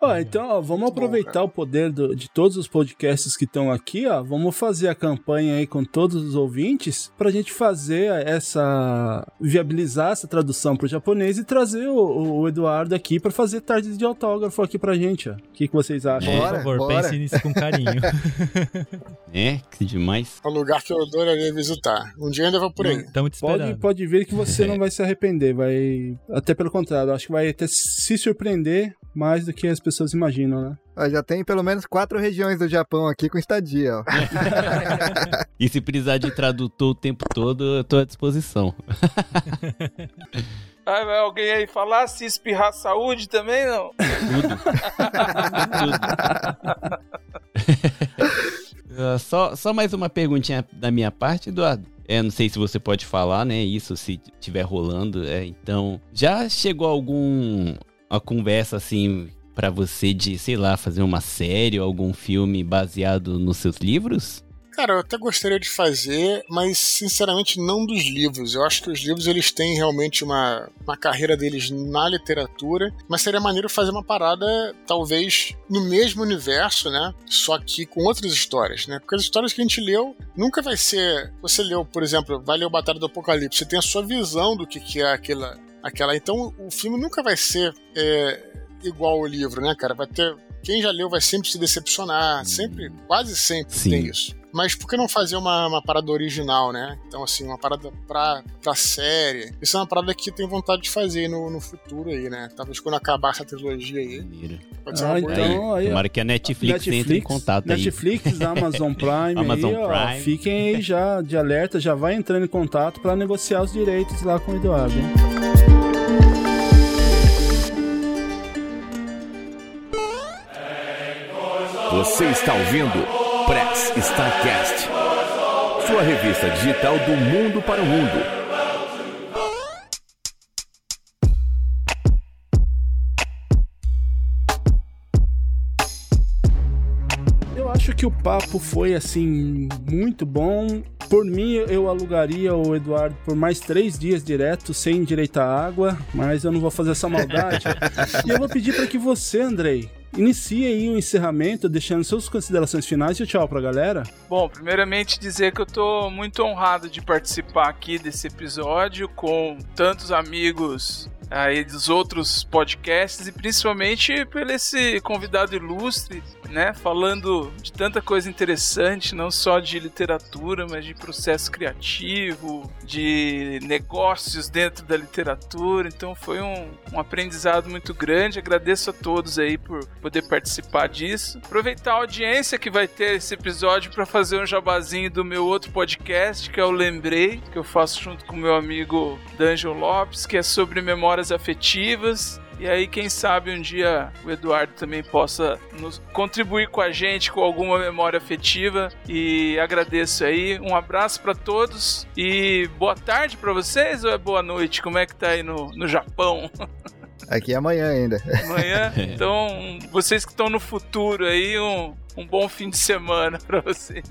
Ó, então, ó, vamos aproveitar o poder do, de todos os podcasts que estão aqui, ó. Vamos fazer a campanha aí com todos os ouvintes pra gente fazer essa. viabilizar essa tradução pro japonês e trazer o, o Eduardo aqui pra fazer tardes de autógrafo aqui pra gente, ó. O que, que vocês acham? Bora, Por favor, bora. pense nisso com carinho. *laughs* é, que demais. É um lugar que eu adoraria visitar. Um dia ainda vou por aí. Estamos te esperando. Pode, pode ver que você não *laughs* vai se arrepender, vai. Até pelo contrário, acho que vai até se surpreender mais do que as pessoas imaginam, né? Ó, já tem pelo menos quatro regiões do Japão aqui com estadia, ó. *laughs* e se precisar de tradutor o tempo todo, eu tô à disposição. *laughs* Ah, vai alguém aí falar se espirrar saúde também, não? Tudo. *laughs* Tudo. uh, só, só mais uma perguntinha da minha parte, Eduardo. É, não sei se você pode falar, né? Isso, se estiver rolando. É, então, já chegou algum uma conversa assim para você de, sei lá, fazer uma série ou algum filme baseado nos seus livros? Cara, eu até gostaria de fazer, mas sinceramente não dos livros. Eu acho que os livros eles têm realmente uma, uma carreira deles na literatura, mas seria maneiro fazer uma parada talvez no mesmo universo, né? Só que com outras histórias, né? Porque as histórias que a gente leu nunca vai ser. Você leu, por exemplo, vai ler o Batalha do Apocalipse, você tem a sua visão do que, que é aquela, aquela. Então o filme nunca vai ser é, igual ao livro, né, cara? Vai ter. Quem já leu vai sempre se decepcionar. Sempre, quase sempre Sim. tem isso. Mas por que não fazer uma, uma parada original, né? Então, assim, uma parada pra, pra série. Isso é uma parada que eu tenho vontade de fazer no, no futuro aí, né? Talvez quando acabar essa trilogia aí. Pode ser ah, uma boa então, aí, Tomara que a Netflix, Netflix entre em contato Netflix, aí. Netflix, *laughs* Amazon Prime Amazon aí, Prime. Ó, fiquem aí já de alerta, já vai entrando em contato para negociar os direitos lá com o Eduardo, hein? Você está ouvindo Press Starcast, sua revista digital do mundo para o mundo. Eu acho que o papo foi assim muito bom. Por mim, eu alugaria o Eduardo por mais três dias direto, sem direito à água, mas eu não vou fazer essa maldade. *laughs* e eu vou pedir para que você, Andrei, inicie aí o encerramento, deixando suas considerações finais e tchau pra galera. Bom, primeiramente dizer que eu tô muito honrado de participar aqui desse episódio com tantos amigos aí dos outros podcasts e principalmente por esse convidado ilustre, né, falando de tanta coisa interessante, não só de literatura, mas de processo criativo, de negócios dentro da literatura. Então foi um, um aprendizado muito grande. Agradeço a todos aí por poder participar disso. Aproveitar a audiência que vai ter esse episódio para fazer um jabazinho do meu outro podcast, que é o Lembrei, que eu faço junto com meu amigo D'Angelo Lopes, que é sobre memórias afetivas. E aí, quem sabe um dia o Eduardo também possa nos contribuir com a gente com alguma memória afetiva. E agradeço aí. Um abraço para todos e boa tarde para vocês ou é boa noite? Como é que tá aí no, no Japão? *laughs* Aqui é amanhã ainda. Amanhã? *laughs* Então, vocês que estão no futuro aí, um, um bom fim de semana para vocês.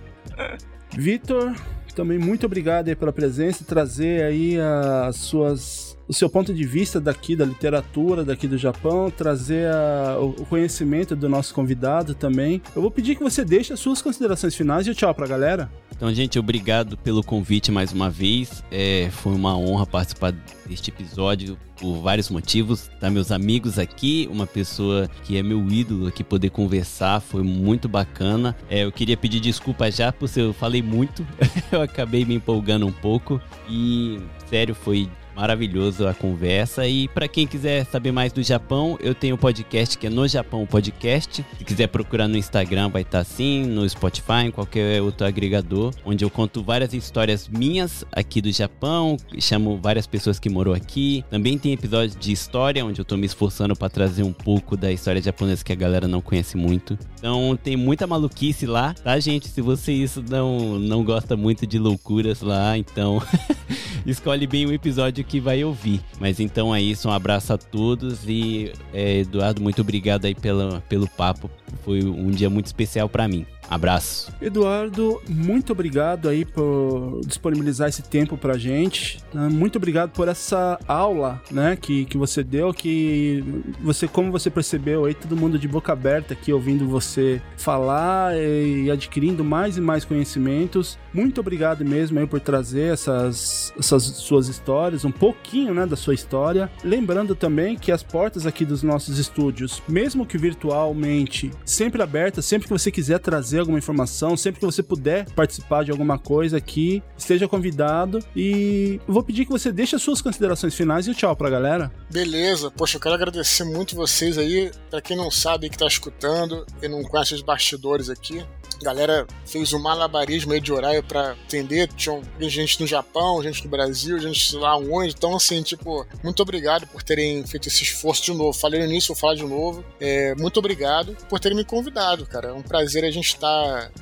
Vitor, também muito obrigado aí pela presença e trazer aí as suas o seu ponto de vista daqui da literatura, daqui do Japão, trazer a, o, conhecimento do nosso convidado também. Eu vou pedir que você deixe as suas considerações finais e tchau pra galera. Então, gente, obrigado pelo convite mais uma vez. É, foi uma honra participar deste episódio por vários motivos. Tá, meus amigos aqui, uma pessoa que é meu ídolo aqui, poder conversar, foi muito bacana. É, eu queria pedir desculpa já, porque eu falei muito, *laughs* eu acabei me empolgando um pouco. E, sério, foi maravilhoso a conversa. E para quem quiser saber mais do Japão, eu tenho o um podcast que é No Japão Podcast. Se quiser procurar no Instagram, vai estar assim, no Spotify, em qualquer outro agregador, onde eu conto várias histórias minhas aqui do Japão, chamo várias pessoas que moram aqui. Também tem episódios de história, onde eu tô me esforçando para trazer um pouco da história japonesa que a galera não conhece muito. Então tem muita maluquice lá, tá, gente? Se você isso não, não gosta muito de loucuras lá, então *laughs* escolhe bem o episódio que vai ouvir. Mas então é isso, um abraço a todos e é, Eduardo, muito obrigado aí pela, pelo papo. Foi um dia muito especial para mim. Abraço. Eduardo, muito obrigado aí por disponibilizar esse tempo pra gente. Né? Muito obrigado por essa aula, né, que, que você deu, que você, como você percebeu aí, todo mundo de boca aberta aqui ouvindo você falar e adquirindo mais e mais conhecimentos. Muito obrigado mesmo aí por trazer essas, essas suas histórias, um pouquinho, né, da sua história. Lembrando também que as portas aqui dos nossos estúdios, mesmo que virtualmente, sempre abertas, sempre que você quiser trazer alguma informação, sempre que você puder participar de alguma coisa aqui, esteja convidado. E vou pedir que você deixe as suas considerações finais e tchau pra galera. Beleza, poxa, eu quero agradecer muito vocês aí. Pra quem não sabe que tá escutando e não conhece os bastidores aqui, a galera fez um malabarismo aí de horário pra atender. Tinha gente no Japão, gente no Brasil, gente lá onde. Então, assim, tipo, muito obrigado por terem feito esse esforço de novo. Falei no início, vou falar de novo. É, muito obrigado por terem me convidado, cara. É um prazer a gente estar.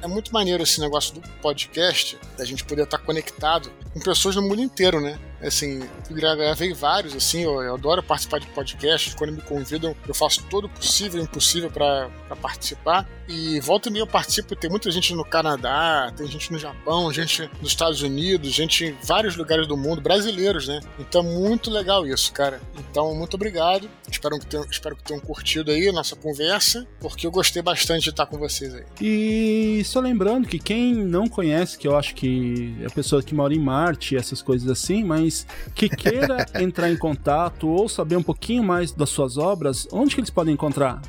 É muito maneiro esse negócio do podcast, da gente poder estar conectado com pessoas no mundo inteiro, né? Assim, gravei vários, assim, eu, eu, adoro participar de podcasts. Quando me convidam, eu faço todo o possível e impossível para participar. E volta e meia eu participo. Tem muita gente no Canadá, tem gente no Japão, gente nos Estados Unidos, gente em vários lugares do mundo, brasileiros, né? Então, muito legal isso, cara. Então, muito obrigado. Espero que tenham, espero que tenham curtido aí a nossa conversa, porque eu gostei bastante de estar com vocês aí. E só lembrando que quem não conhece, que eu acho que é a pessoa que mora em Marte, essas coisas assim, mas que queira entrar em contato ou saber um pouquinho mais das suas obras, onde que eles podem encontrar?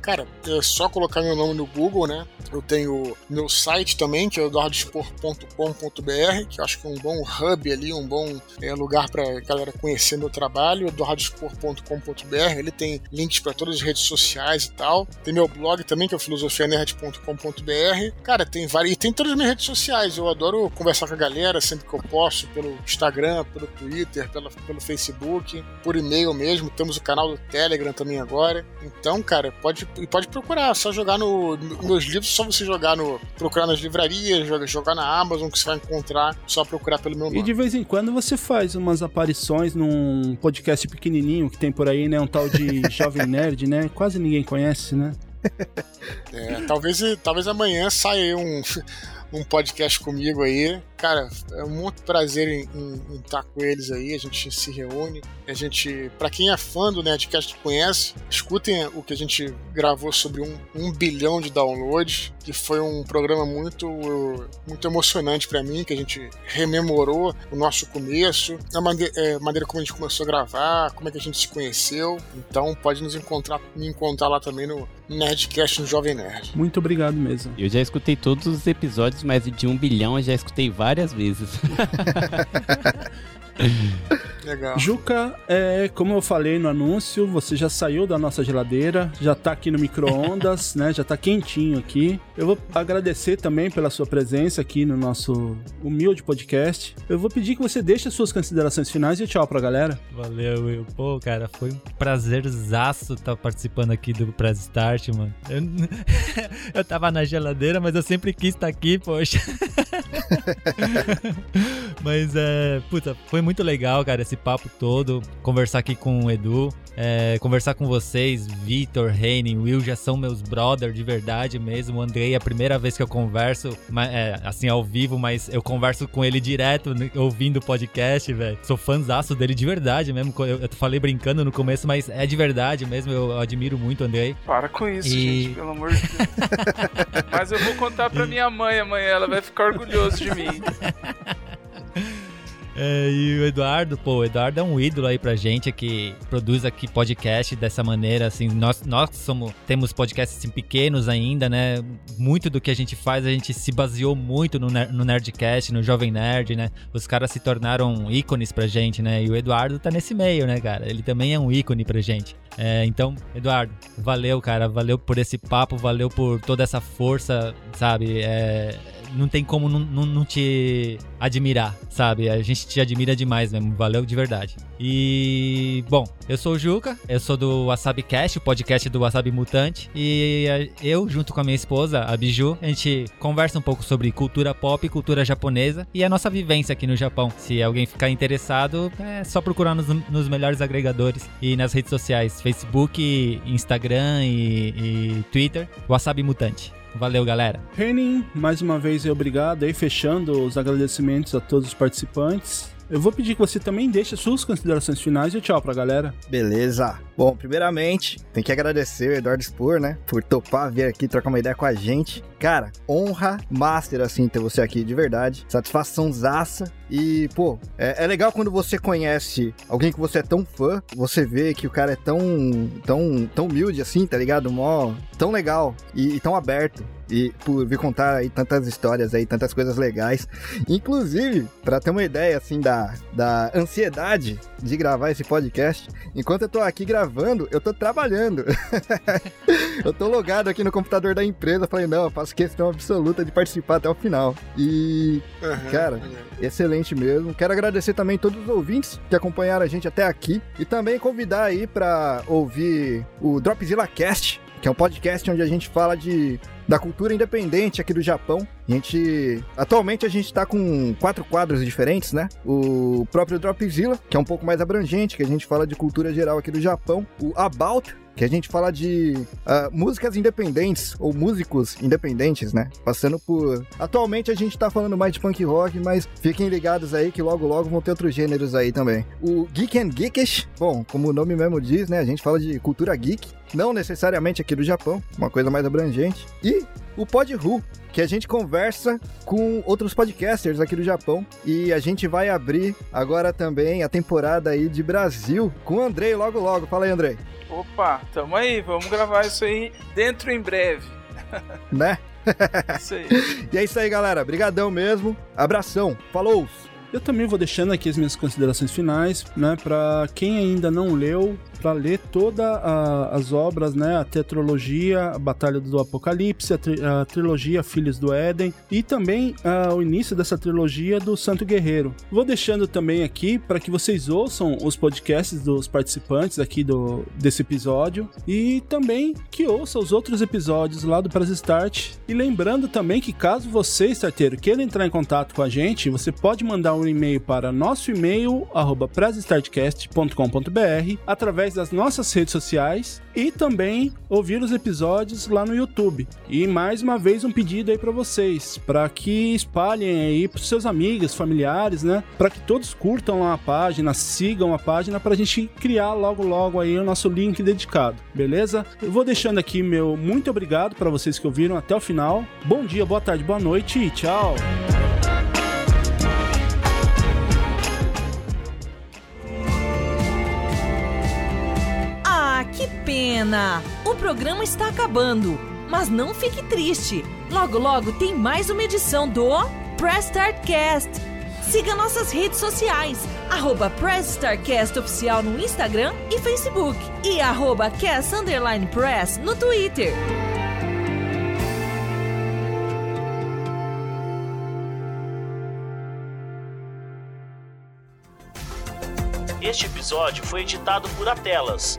Cara, é só colocar meu nome no Google, né? Eu tenho meu site também, que é eduardospor.com.br, que eu acho que é um bom hub ali, um bom é, lugar para galera conhecer meu trabalho, eduardospor.com.br. Ele tem links para todas as redes sociais e tal. Tem meu blog também, que é filosofianerd.com.br. Cara, tem várias. E tem todas as minhas redes sociais. Eu adoro conversar com a galera sempre que eu posso, pelo Instagram, pelo Twitter, pelo, pelo Facebook, por e-mail mesmo. Temos o canal do Telegram também agora. Então, cara, pode, pode procurar, só jogar no. Meus livros só você jogar no. procurar nas livrarias, jogar, jogar na Amazon, que você vai encontrar, só procurar pelo meu nome. E de vez em quando você faz umas aparições num podcast pequenininho que tem por aí, né? Um tal de *laughs* Jovem Nerd, né? Quase ninguém conhece, né? É, talvez, talvez amanhã saia um, *laughs* um podcast comigo aí. Cara, é muito prazer em, em, em estar com eles aí. A gente se reúne. A gente, para quem é fã do Nerdcast conhece, escutem o que a gente gravou sobre um, um bilhão de downloads, que foi um programa muito, muito emocionante para mim, que a gente rememorou o nosso começo, a maneira, é, maneira como a gente começou a gravar, como é que a gente se conheceu. Então pode nos encontrar, me encontrar lá também no Nerdcast no Jovem Nerd. Muito obrigado mesmo. Eu já escutei todos os episódios, mas de um bilhão eu já escutei várias vezes. *laughs* Legal. Juca, é, como eu falei no anúncio, você já saiu da nossa geladeira, já tá aqui no micro-ondas, *laughs* né? Já tá quentinho aqui. Eu vou agradecer também pela sua presença aqui no nosso humilde podcast. Eu vou pedir que você deixe as suas considerações finais e tchau pra galera. Valeu, Will. Pô, cara, foi um prazerzaço estar participando aqui do Press Start, mano. Eu, *laughs* eu tava na geladeira, mas eu sempre quis estar aqui, poxa. *laughs* mas é, puta, foi muito legal, cara, esse papo todo. Conversar aqui com o Edu, é, conversar com vocês, Vitor, Reining, Will, já são meus brother de verdade mesmo. O Andrei é a primeira vez que eu converso, é, assim, ao vivo, mas eu converso com ele direto, ouvindo o podcast, velho. Sou fãzaço dele de verdade mesmo. Eu, eu falei brincando no começo, mas é de verdade mesmo. Eu admiro muito o Andrei. Para com isso, E- gente, pelo amor de Deus. *laughs* Mas eu vou contar pra minha mãe amanhã, ela vai ficar orgulhosa de mim. *laughs* É, e o Eduardo, pô, o Eduardo é um ídolo aí pra gente que produz aqui podcast dessa maneira, assim, nós, nós somos, temos podcasts assim, pequenos ainda, né? Muito do que a gente faz, a gente se baseou muito no, no Nerdcast, no Jovem Nerd, né? Os caras se tornaram ícones pra gente, né? E o Eduardo tá nesse meio, né, cara? Ele também é um ícone pra gente. É, então, Eduardo, valeu, cara, valeu por esse papo, valeu por toda essa força, sabe? É, não tem como não, te admirar, sabe? A gente te admira demais mesmo, valeu de verdade. E, bom, eu sou o Juca, eu sou do Wasabi Cast, o podcast do Wasabi Mutante, e eh, eu, junto com a minha esposa, a Biju, a gente conversa um pouco sobre cultura pop, cultura japonesa e a nossa vivência aqui no Japão. Se alguém ficar interessado, é só procurar nos, nos melhores agregadores e nas redes sociais, Facebook, Instagram e, e Twitter, Wasabi Mutante. Valeu, galera. Henning, mais uma vez obrigado aí, fechando os agradecimentos a todos os participantes. Eu vou pedir que você também deixe as suas considerações finais e tchau pra galera. Beleza. Bom, primeiramente, tem que agradecer o Eduardo Spor, né? Por topar vir aqui trocar uma ideia com a gente. Cara, honra master, assim, ter você aqui, de verdade. Satisfação zaça. E, pô, é, é legal quando você conhece alguém que você é tão fã, você vê que o cara é tão, tão, tão humilde, assim, tá ligado? Mó, tão legal e, e tão aberto. E por vir contar aí tantas histórias aí, tantas coisas legais. Inclusive, pra ter uma ideia, assim, da, da ansiedade de gravar esse podcast, enquanto eu tô aqui gravando, eu tô trabalhando. *laughs* eu tô logado aqui no computador da empresa, falei, não, eu faço questão absoluta de participar até o final. E, Uhum. Cara, excelente mesmo. Quero agradecer também todos os ouvintes que acompanharam a gente até aqui e também convidar aí pra ouvir o Dropzilla Cast, que é um podcast onde a gente fala de da cultura independente aqui do Japão. A gente atualmente a gente tá com quatro quadros diferentes, né? O próprio Dropzilla, que é um pouco mais abrangente, que a gente fala de cultura geral aqui do Japão. O About, que a gente fala de ah, músicas independentes ou músicos independentes, né? Passando por. Atualmente a gente tá falando mais de punk rock, mas fiquem ligados aí que logo logo vão ter outros gêneros aí também. O Geek and Geekish, bom, como o nome mesmo diz, né? A gente fala de cultura geek, não necessariamente aqui do Japão, uma coisa mais abrangente. E o Pod Who, que a gente conversa com outros podcasters aqui do Japão. E a gente vai abrir agora também a temporada aí de Brasil com o Andrei logo logo. Fala aí, Andrei. Opa, tamo aí, vamos gravar isso aí dentro em breve. Né? Isso aí. *laughs* E é isso aí, galera. Brigadão mesmo. Abração. Falou! Eu também vou deixando aqui as minhas considerações finais, né, para quem ainda não leu, para ler todas as obras, né, a tetralogia, a Batalha do Apocalipse, a, tri- a trilogia Filhos do Éden e também ah, o início dessa trilogia do Santo Guerreiro. Vou deixando também aqui para que vocês ouçam os podcasts dos participantes aqui do desse episódio e também que ouça os outros episódios lá do Press Start. E lembrando também que caso você, starteiro, queira entrar em contato com a gente, você pode mandar um um e-mail para nosso e-mail, arroba pressstartcast.com.br, através das nossas redes sociais e também ouvir os episódios lá no YouTube. E mais uma vez um pedido aí para vocês, para que espalhem aí para seus amigos, familiares, né? Para que todos curtam a página, sigam a página para a gente criar logo logo aí o nosso link dedicado, beleza? Eu vou deixando aqui meu muito obrigado para vocês que ouviram até o final. Bom dia, boa tarde, boa noite e tchau. Pena! O programa está acabando, mas não fique triste. Logo, logo tem mais uma edição do Press Start Cast. Siga nossas redes sociais, arroba Press Start Cast Oficial no Instagram e Facebook e arroba Cast Underline Press no Twitter. Este episódio foi editado por Atelas,